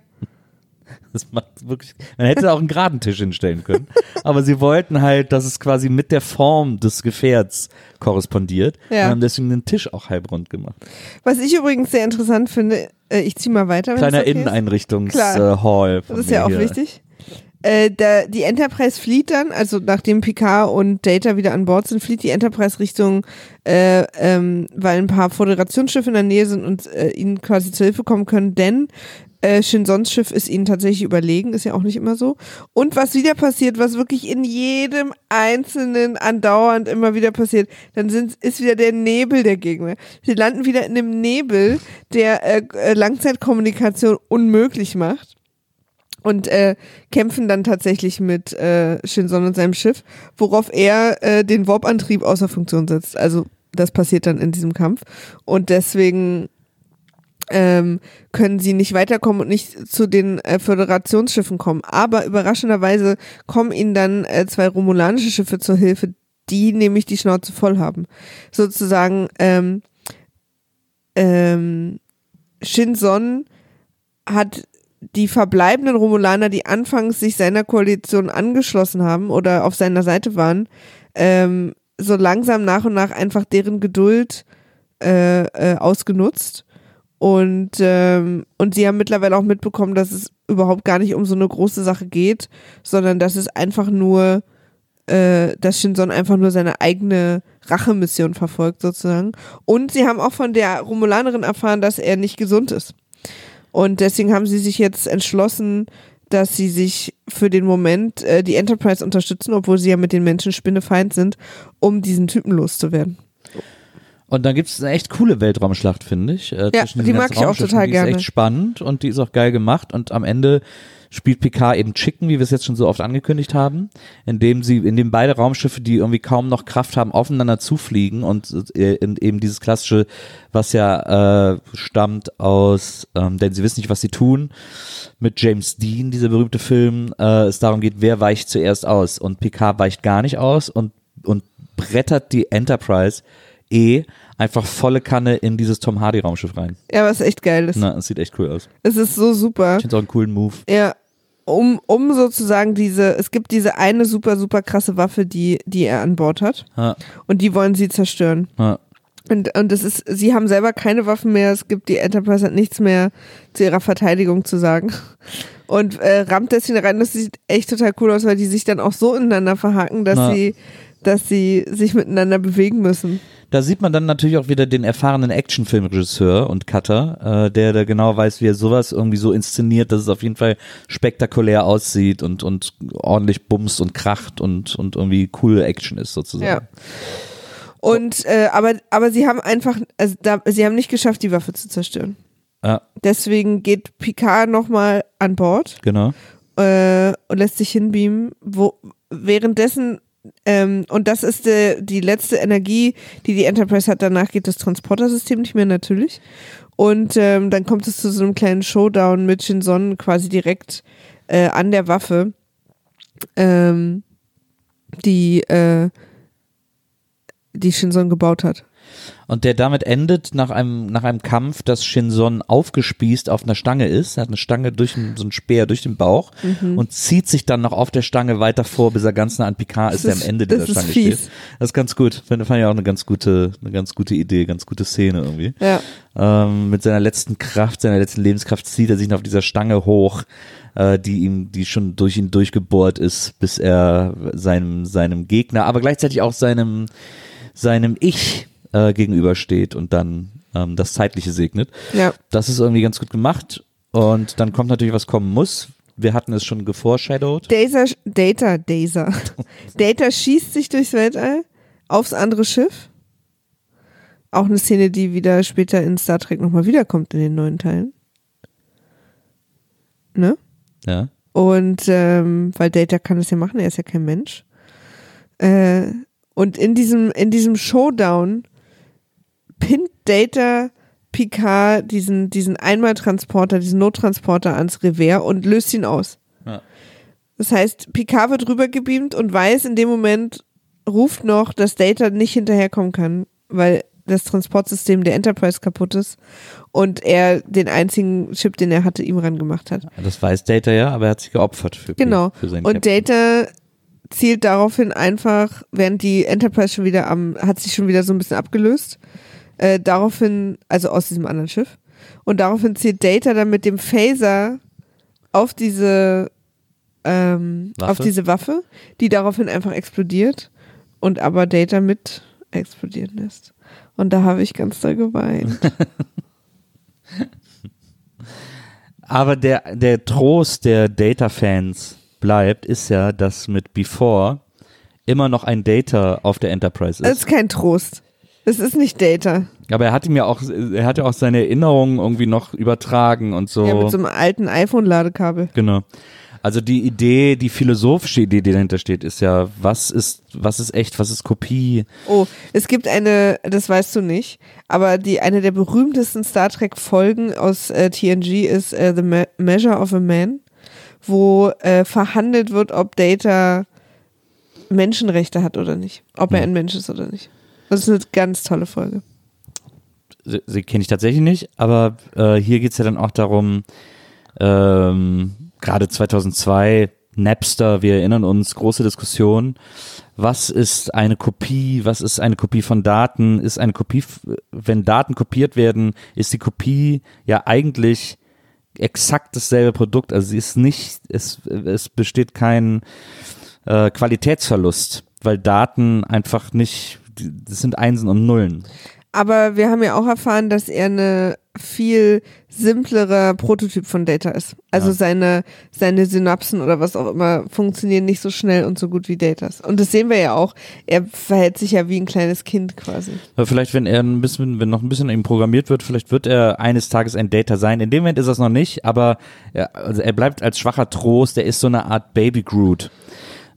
<laughs> Das macht wirklich. Man hätte auch einen geraden Tisch hinstellen können. Aber sie wollten halt, dass es quasi mit der Form des Gefährts korrespondiert. Ja. Und haben deswegen den Tisch auch halbrund gemacht. Was ich übrigens sehr interessant finde, äh, ich zieh mal weiter. Kleiner okay. Inneneinrichtungs-Hall. Von Das ist ja auch hier. wichtig. Äh, da, die Enterprise flieht dann, also nachdem Picard und Data wieder an Bord sind, flieht die Enterprise Richtung, äh, ähm, weil ein paar Föderationsschiffe in der Nähe sind und äh, ihnen quasi zur Hilfe kommen können, denn äh, Shinsons Schiff ist ihnen tatsächlich überlegen, ist ja auch nicht immer so. Und was wieder passiert, was wirklich in jedem einzelnen andauernd immer wieder passiert, dann sind, ist wieder der Nebel der Gegner. Sie landen wieder in einem Nebel, der äh, Langzeitkommunikation unmöglich macht und äh, kämpfen dann tatsächlich mit äh, Shinson und seinem Schiff, worauf er äh, den Warp-Antrieb außer Funktion setzt. Also das passiert dann in diesem Kampf und deswegen ähm, können sie nicht weiterkommen und nicht zu den äh, Föderationsschiffen kommen. Aber überraschenderweise kommen ihnen dann äh, zwei romulanische Schiffe zur Hilfe, die nämlich die Schnauze voll haben. Sozusagen ähm, ähm, Shinson hat die verbleibenden Romulaner, die anfangs sich seiner Koalition angeschlossen haben oder auf seiner Seite waren, ähm, so langsam nach und nach einfach deren Geduld äh, äh, ausgenutzt. Und, ähm, und sie haben mittlerweile auch mitbekommen, dass es überhaupt gar nicht um so eine große Sache geht, sondern dass es einfach nur, äh, dass Shinson einfach nur seine eigene Rachemission verfolgt, sozusagen. Und sie haben auch von der Romulanerin erfahren, dass er nicht gesund ist. Und deswegen haben sie sich jetzt entschlossen, dass sie sich für den Moment äh, die Enterprise unterstützen, obwohl sie ja mit den Menschen Spinnefeind sind, um diesen Typen loszuwerden. Und dann gibt es eine echt coole Weltraumschlacht, finde ich. Äh, Ja, die mag ich auch total die gerne. ist echt spannend und die ist auch geil gemacht. Und am Ende spielt Picard eben Chicken, wie wir es jetzt schon so oft angekündigt haben, indem sie, indem beide Raumschiffe, die irgendwie kaum noch Kraft haben, aufeinander zufliegen und äh, eben dieses klassische, was ja äh, stammt aus, ähm, denn sie wissen nicht, was sie tun, mit James Dean, dieser berühmte Film, äh, es darum geht, wer weicht zuerst aus. Und Picard weicht gar nicht aus und, und brettert die Enterprise eh einfach volle Kanne in dieses Tom Hardy Raumschiff rein. Ja, was echt geil ist. Na, es sieht echt cool aus. Es ist so super. Ich finde auch einen coolen Move. Ja, um, um sozusagen diese, es gibt diese eine super, super krasse Waffe, die, die er an Bord hat. Ja, Und die wollen sie zerstören. ja. Und, und das ist, sie haben selber keine Waffen mehr, es gibt, die Enterprise hat nichts mehr zu ihrer Verteidigung zu sagen. Und äh, rammt deswegen rein, das sieht echt total cool aus, weil die sich dann auch so ineinander verhaken, dass Na. sie, dass sie sich miteinander bewegen müssen. Da sieht man dann natürlich auch wieder den erfahrenen Actionfilmregisseur und Cutter, äh, der da genau weiß, wie er sowas irgendwie so inszeniert, dass es auf jeden Fall spektakulär aussieht und, und ordentlich bumst und kracht und, und irgendwie coole Action ist sozusagen. Ja. Und äh, aber aber sie haben einfach, also da, sie haben nicht geschafft, die Waffe zu zerstören. Ja, Deswegen geht Picard nochmal an Bord genau. äh, und lässt sich hinbeamen. Wo währenddessen ähm, und das ist äh, die letzte Energie, die die Enterprise hat. Danach geht das Transportersystem nicht mehr natürlich. Und ähm, dann kommt es zu so einem kleinen Showdown mit Shinson quasi direkt äh, an der Waffe, ähm, die äh, die Shinson gebaut hat. Und der damit endet nach einem, nach einem Kampf, dass Shinson aufgespießt auf einer Stange ist. Er hat eine Stange durch den, so einen Speer durch den Bauch Mhm. und zieht sich dann noch auf der Stange weiter vor, bis er ganz nah an Picard ist, der am Ende dieser Stange fies. steht. Das ist ganz gut. Fand, fand ich auch eine ganz gute, eine ganz gute Idee, ganz gute Szene irgendwie. Ja. Ähm, mit seiner letzten Kraft, seiner letzten Lebenskraft zieht er sich noch auf dieser Stange hoch, äh, die ihm, die schon durch ihn durchgebohrt ist, bis er seinem, seinem Gegner, aber gleichzeitig auch seinem, seinem Ich äh, gegenübersteht und dann ähm, das Zeitliche segnet. Ja. Das ist irgendwie ganz gut gemacht. Und dann kommt natürlich, was kommen muss. Wir hatten es schon geforeshadowed. Data, Data, Data. <laughs> Data schießt sich durchs Weltall aufs andere Schiff. Auch eine Szene, die wieder später in Star Trek nochmal wiederkommt in den neuen Teilen. Ne? Ja. Und ähm, weil Data kann das ja machen, er ist ja kein Mensch. Äh, und in diesem, in diesem Showdown pinnt Data Picard diesen, diesen Einmaltransporter, diesen Nottransporter ans Revers und löst ihn aus. Ja. Das heißt, Picard wird rübergebeamt und weiß in dem Moment, ruft noch, dass Data nicht hinterherkommen kann, weil das Transportsystem der Enterprise kaputt ist und er den einzigen Chip, den er hatte, ihm ran gemacht hat. Das weiß Data ja, aber er hat sich geopfert für, Genau. für seinen Und Captain. Data zielt daraufhin einfach, während die Enterprise schon wieder am, hat sich schon wieder so ein bisschen abgelöst, äh, daraufhin, also aus diesem anderen Schiff, und daraufhin zielt Data dann mit dem Phaser auf diese, ähm, Waffe? auf diese Waffe, die daraufhin einfach explodiert und aber Data mit explodieren lässt. Und da habe ich ganz doll geweint. <laughs> Aber der, der Trost der Data-Fans bleibt, ist ja, dass mit Before immer noch ein Data auf der Enterprise Das ist. ist kein Trost. Es ist nicht Data. Aber er hat ihm ja auch, er hat ja auch seine Erinnerungen irgendwie noch übertragen und so. Ja, mit so einem alten iPhone-Ladekabel. Genau. Also die Idee, die philosophische Idee, die dahinter steht, ist ja, was ist, was ist echt, was ist Kopie? Oh, es gibt eine, das weißt du nicht, aber die eine der berühmtesten Star Trek Folgen aus äh, TNG ist äh, The Me Measure of a Man, wo äh, verhandelt wird, ob Data Menschenrechte hat oder nicht, ob er Ja. ein Mensch ist oder nicht. Das ist eine ganz tolle Folge. Sie, sie kenne ich tatsächlich nicht, aber äh, hier geht's ja dann auch darum, ähm, gerade 2002, Napster, wir erinnern uns, große Diskussion. Was ist eine Kopie? Was ist eine Kopie von Daten? Ist eine Kopie, wenn Daten kopiert werden, ist die Kopie ja eigentlich exakt dasselbe Produkt. Also sie ist nicht, es, es besteht kein äh, Qualitätsverlust, weil Daten einfach nicht, das sind Einsen und Nullen. Aber wir haben ja auch erfahren, dass er eine viel simplerer Prototyp von Data ist. Also Ja. seine, seine Synapsen oder was auch immer funktionieren nicht so schnell und so gut wie Datas. Und das sehen wir ja auch. Er verhält sich ja wie ein kleines Kind quasi. Aber vielleicht, wenn er ein bisschen, wenn noch ein bisschen an ihm programmiert wird, vielleicht wird er eines Tages ein Data sein. In dem Moment ist es noch nicht, aber er, also er bleibt als schwacher Trost. Er ist so eine Art Baby Groot,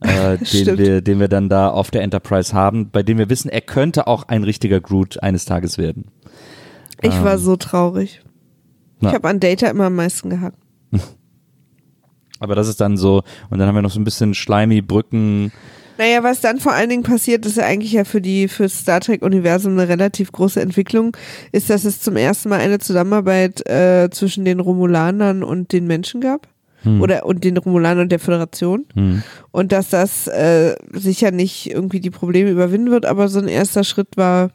äh, <laughs> den, wir, den wir dann da auf der Enterprise haben, bei dem wir wissen, er könnte auch ein richtiger Groot eines Tages werden. Ich war so traurig. Na. Ich habe an Data immer am meisten gehackt. <laughs> Aber das ist dann so, und dann haben wir noch so ein bisschen slimy Brücken. Naja, was dann vor allen Dingen passiert, ist ja eigentlich ja für die für Star Trek Universum eine relativ große Entwicklung, ist, dass es zum ersten Mal eine Zusammenarbeit äh, zwischen den Romulanern und den Menschen gab. Oder und den Romulanern und der Föderation. Hm. Und dass das äh, sicher nicht irgendwie die Probleme überwinden wird, aber so ein erster Schritt war,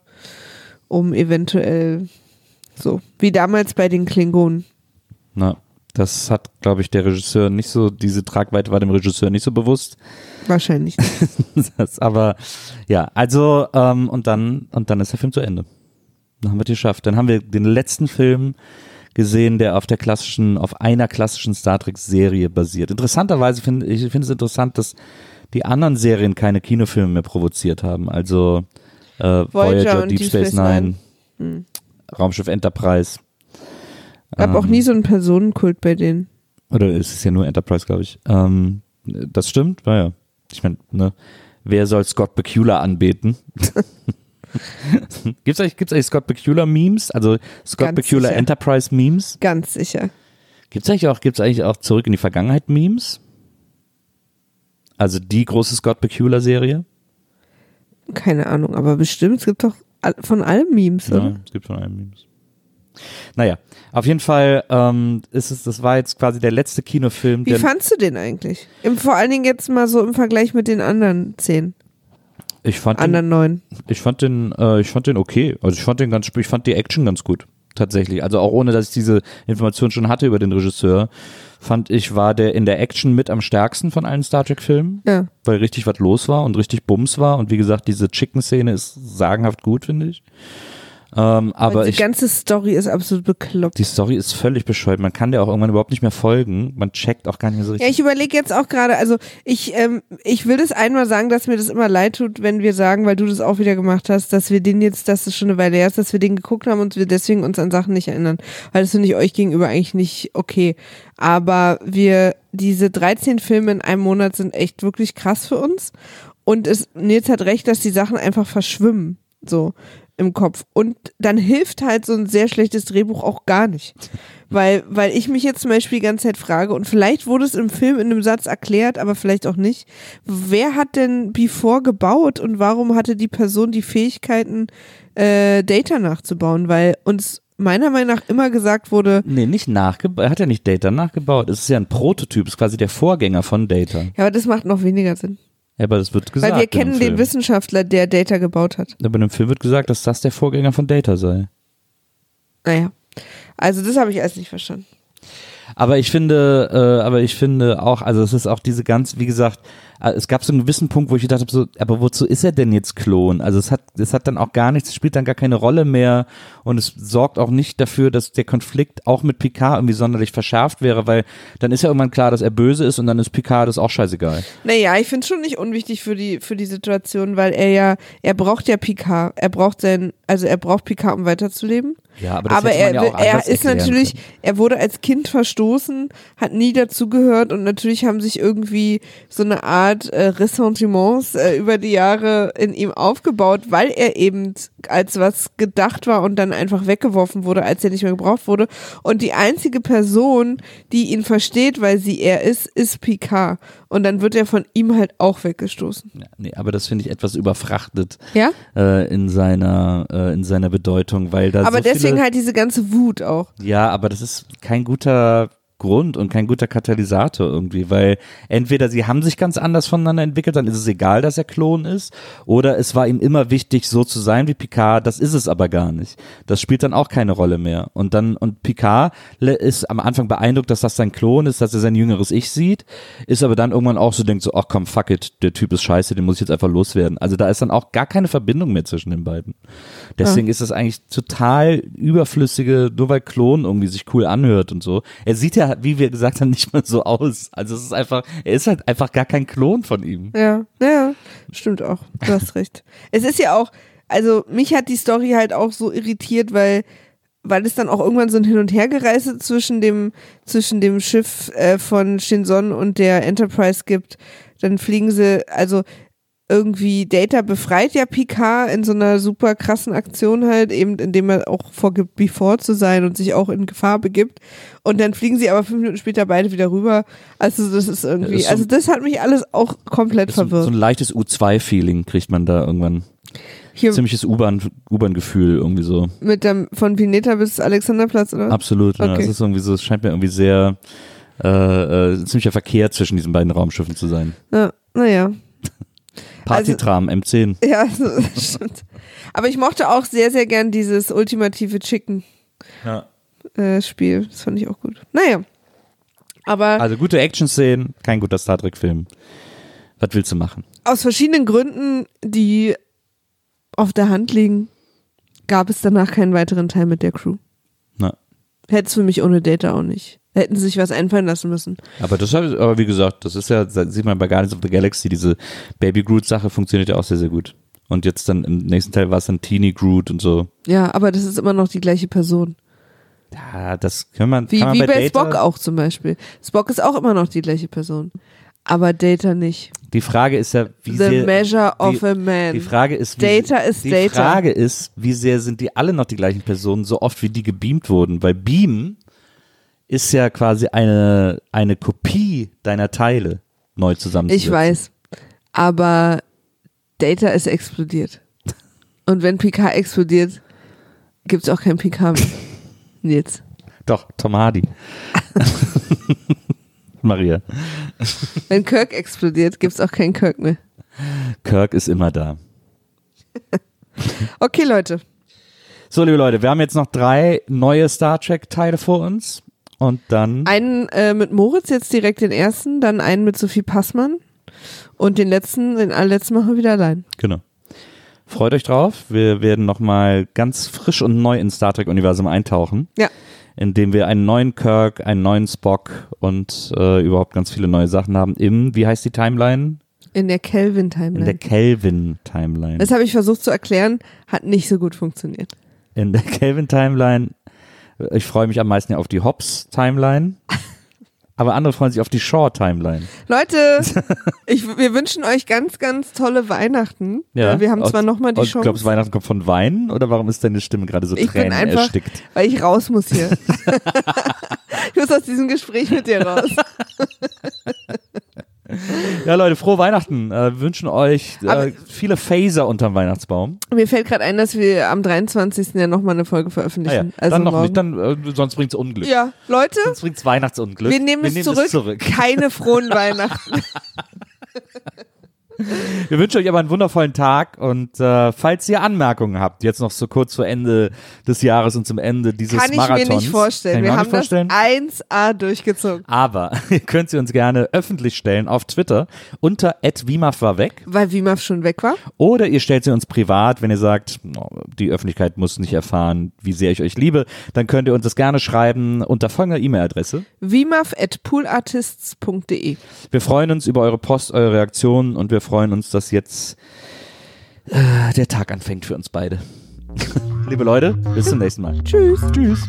um eventuell so, wie damals bei den Klingonen. Na, das hat, glaube ich, der Regisseur nicht so, diese Tragweite war dem Regisseur nicht so bewusst. Wahrscheinlich. <laughs> das, aber ja, also ähm, und dann und dann ist der Film zu Ende. Dann haben wir es geschafft. Dann haben wir den letzten Film gesehen, der auf der klassischen, auf einer klassischen Star Trek Serie basiert. Interessanterweise finde ich finde es interessant, dass die anderen Serien keine Kinofilme mehr provoziert haben. Also äh, Voyager, und Deep, Space Nine, Raumschiff Enterprise. Gab auch Ähm, nie so einen Personenkult bei denen. Oder ist es ja nur Enterprise, glaube ich. Ähm, das stimmt, naja. Ich meine, ne, wer soll Scott Bakula anbeten? <laughs> <laughs> gibt's eigentlich, gibt's eigentlich Scott Bakula Memes? Also Scott Ganz Bakula sicher. Enterprise Memes? Ganz sicher. Gibt's eigentlich auch, gibt's eigentlich auch zurück in die Vergangenheit Memes? Also die große Scott Bakula Serie? Keine Ahnung, aber bestimmt, es gibt doch von allem Memes, oder? Ja, es gibt von allen Memes. Naja, auf jeden Fall ähm, ist es, das war jetzt quasi der letzte Kinofilm, Wie fandst du den eigentlich? Im, vor allen Dingen jetzt mal so im Vergleich mit den anderen zehn, ich fand den, anderen neun. Ich fand den, äh, ich fand den okay. Also ich fand den ganz, ich fand die Action ganz gut. Tatsächlich. Also auch ohne, dass ich diese Information schon hatte über den Regisseur, fand ich, war der in der Action mit am stärksten von allen Star Trek Filmen, Ja. weil richtig was los war und richtig Bums war. Und wie gesagt, diese Chicken-Szene ist sagenhaft gut, finde ich. Ähm, aber die ich, ganze Story ist absolut bekloppt. die Story ist völlig bescheuert. Man kann der auch irgendwann überhaupt nicht mehr folgen. Man checkt auch gar nicht mehr so Ja, richtig. ich überlege jetzt auch gerade, also ich, ähm, ich will das einmal sagen, dass mir das immer leid tut, wenn wir sagen, weil du das auch wieder gemacht hast, dass wir den jetzt, dass es schon eine Weile her ist, dass wir den geguckt haben und wir deswegen uns an Sachen nicht erinnern. Weil das finde ich euch gegenüber eigentlich nicht okay. Aber wir, diese 13 Filme in einem Monat sind echt wirklich krass für uns. Und es, Nils hat recht, dass die Sachen einfach verschwimmen. So im Kopf. Und dann hilft halt so ein sehr schlechtes Drehbuch auch gar nicht. Weil, weil ich mich jetzt zum Beispiel die ganze Zeit frage, und vielleicht wurde es im Film in einem Satz erklärt, aber vielleicht auch nicht, wer hat denn Before gebaut und warum hatte die Person die Fähigkeiten, äh, Data nachzubauen? Weil uns meiner Meinung nach immer gesagt wurde, Nee, nicht nachgebaut. Er hat ja nicht Data nachgebaut. Es ist ja ein Prototyp. Es ist quasi der Vorgänger von Data. ja, aber das macht noch weniger Sinn. Ja, aber das wird gesagt. Weil wir kennen den. Wissenschaftler, der Data gebaut hat. Aber in dem Film wird gesagt, dass das der Vorgänger von Data sei. Naja. Also das habe ich alles nicht verstanden. Aber ich finde, äh, aber ich finde auch, also es ist auch diese ganz, wie gesagt, es gab so einen gewissen Punkt, wo ich gedacht habe, so, aber wozu ist er denn jetzt Klon? Also es hat, es hat dann auch gar nichts, es spielt dann gar keine Rolle mehr und es sorgt auch nicht dafür, dass der Konflikt auch mit Picard irgendwie sonderlich verschärft wäre, weil dann ist ja irgendwann klar, dass er böse ist und dann ist Picard das auch scheißegal. Naja, ich finde es schon nicht unwichtig für die, für die Situation, weil er ja, er braucht ja Picard. Er braucht sein, also er braucht Picard, um weiterzuleben. Ja, aber das aber er, ja auch er ist natürlich, können. er wurde als Kind verstoßen, hat nie dazugehört und natürlich haben sich irgendwie so eine Art äh, Ressentiments äh, über die Jahre in ihm aufgebaut, weil er eben als was gedacht war und dann einfach weggeworfen wurde, als er nicht mehr gebraucht wurde. Und die einzige Person, die ihn versteht, weil sie er ist, ist Picard. Und dann wird er von ihm halt auch weggestoßen. Ja, nee, aber das finde ich etwas überfrachtet Ja? äh, in seiner äh, in seiner Bedeutung, weil da Aber so deswegen halt diese ganze Wut auch. Ja, aber das ist kein guter Grund und kein guter Katalysator irgendwie, weil entweder sie haben sich ganz anders voneinander entwickelt, dann ist es egal, dass er Klon ist, oder es war ihm immer wichtig, so zu sein wie Picard, das ist es aber gar nicht. Das spielt dann auch keine Rolle mehr. Und dann, und Picard ist am Anfang beeindruckt, dass das sein Klon ist, dass er sein jüngeres Ich sieht, ist aber dann irgendwann auch so, denkt so, ach komm, fuck it, der Typ ist scheiße, den muss ich jetzt einfach loswerden. Also da ist dann auch gar keine Verbindung mehr zwischen den beiden. Deswegen ist das eigentlich total überflüssige, nur weil Klon irgendwie sich cool anhört und so. Er sieht ja, wie wir gesagt haben, nicht mal so aus. Also es ist einfach, er ist halt einfach gar kein Klon von ihm. Ja, ja, stimmt auch. Du hast recht. Es ist ja auch, also mich hat die Story halt auch so irritiert, weil weil es dann auch irgendwann so ein Hin- und Hergereise zwischen dem zwischen dem Schiff äh, von Shinson und der Enterprise gibt. Dann fliegen sie, also irgendwie Data befreit ja Picard in so einer super krassen Aktion halt, eben indem er auch vorgibt, before zu sein und sich auch in Gefahr begibt. Und dann fliegen sie aber fünf Minuten später beide wieder rüber. Also das ist irgendwie, ist so- also das hat mich alles auch komplett So, so verwirrt. ein leichtes U2-Feeling kriegt man da irgendwann. Hier Ziemliches U-Bahn- U-Bahn-Gefühl irgendwie so. mit dem von Pineta bis Alexanderplatz, oder? Absolut. Ja. Okay. Es ist irgendwie so, es scheint mir irgendwie sehr äh, äh, ziemlicher Verkehr zwischen diesen beiden Raumschiffen zu sein. Ja, naja. Partytram, M10. Ja, <laughs> so, stimmt. Aber ich mochte auch sehr, sehr gern dieses ultimative Chicken Ja. äh, Spiel. Das fand ich auch gut. Naja. Aber Also gute Action-Szenen, kein guter Star Trek-Film. Was willst du machen? aus verschiedenen Gründen, die auf der Hand liegen, gab es danach keinen weiteren Teil mit der Crew. Na. Hätte es für mich ohne Data auch nicht. Hätten sie sich was einfallen lassen müssen. Aber das hab ich- aber wie gesagt, das ist ja, das sieht man bei Guardians of the Galaxy, diese Baby Groot-Sache funktioniert ja auch sehr, sehr gut. Und jetzt dann im nächsten Teil war es dann Teeny Groot und so. Ja, aber das ist immer noch die gleiche Person. Ja, das kann man, Wie, kann man wie bei, bei Spock auch zum Beispiel. Spock ist auch immer noch die gleiche Person. Aber Data nicht. Die Frage ist ja, wie The sehr, measure of die, a man. Die Frage ist, wie, Data ist die Data. Frage ist, wie sehr sind die alle noch die gleichen Personen, so oft wie die gebeamt wurden? Weil Beam ist ja quasi eine, eine Kopie deiner Teile neu zusammenzusetzen. ich weiß. Aber Data ist explodiert. Und wenn PK explodiert, gibt es auch kein PK mehr. <laughs> Jetzt. Doch, Tom Hardy. <laughs> Maria. Wenn Kirk explodiert, gibt es auch keinen Kirk mehr. Kirk ist immer da. <laughs> Okay, Leute. So, liebe Leute, wir haben jetzt noch drei neue Star Trek-Teile vor uns. Und dann. Einen äh, mit Moritz, jetzt direkt den ersten, dann einen mit Sophie Passmann. Und den letzten, den allerletzten machen wir wieder allein. Genau. Freut euch drauf. Wir werden nochmal ganz frisch und neu ins Star Trek-Universum eintauchen. Ja. Indem wir einen neuen Kirk, einen neuen Spock und äh, überhaupt ganz viele neue Sachen haben im, wie heißt die Timeline? In der In der Kelvin-Timeline. Kelvin-Timeline. Das habe ich versucht zu erklären, hat nicht so gut funktioniert. In der Kelvin-Timeline, ich freue mich am meisten auf die Hobbs-Timeline. <laughs> Aber andere freuen sich auf die Shaw-Timeline. Leute, <laughs> ich, wir wünschen euch ganz, ganz tolle Weihnachten. Äh, Wir haben zwar nochmal die und Chance, Glaubst du, Weihnachten kommt von Wein oder warum ist deine Stimme gerade so Ich bin Tränen einfach- erstickt? weil ich raus muss hier. <laughs> <laughs> ich muss aus diesem Gespräch mit dir raus. Ja, Leute, frohe Weihnachten. Äh, wir wünschen euch äh, viele Phaser unterm Weihnachtsbaum. Mir fällt gerade ein, dass wir am 23. ja nochmal eine Folge Ah, ja. veröffentlichen. Also dann noch morgen. nicht, dann, äh, sonst bringt's Unglück. Ja, Leute, Sonst bringt's Weihnachtsunglück. wir nehmen, es, zurück. zurück. Keine frohen <laughs> Weihnachten. <laughs> Wir wünschen euch aber einen wundervollen Tag und äh, falls ihr Anmerkungen habt, jetzt noch so kurz vor Ende des Jahres und zum Ende dieses Kann ich Marathons. mir nicht vorstellen. Kann ich Wir haben nicht vorstellen. das 1A durchgezogen. Aber <laughs> ihr könnt sie uns gerne öffentlich stellen auf Twitter unter @wimaf war weg Weil Wimaf schon weg war. oder ihr stellt sie uns privat, wenn ihr sagt, die Öffentlichkeit muss nicht erfahren, wie sehr ich euch liebe, dann könnt ihr uns das gerne schreiben unter folgender E-Mail-Adresse. Wimaf at poolartists.de. Wir freuen uns über eure Post, eure Reaktionen und wir freuen uns, dass jetzt äh, der Tag anfängt für uns beide. <laughs> liebe Leute, bis zum nächsten Mal. Tschüss. Tschüss.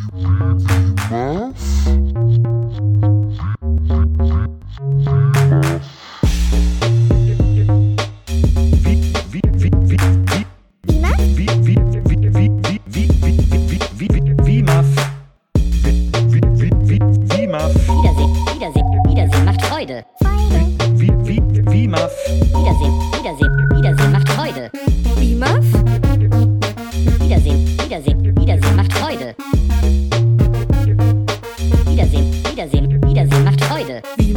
Wiedersehen, Wiedersehen, Wiedersehen macht Freude. Wiedersehen, Wiedersehen, Wiedersehen macht Freude. Wiedersehen, Wiedersehen, Wiedersehen macht Freude. Wiedersehen, Wiedersehen, Wiedersehen macht Freude. Wie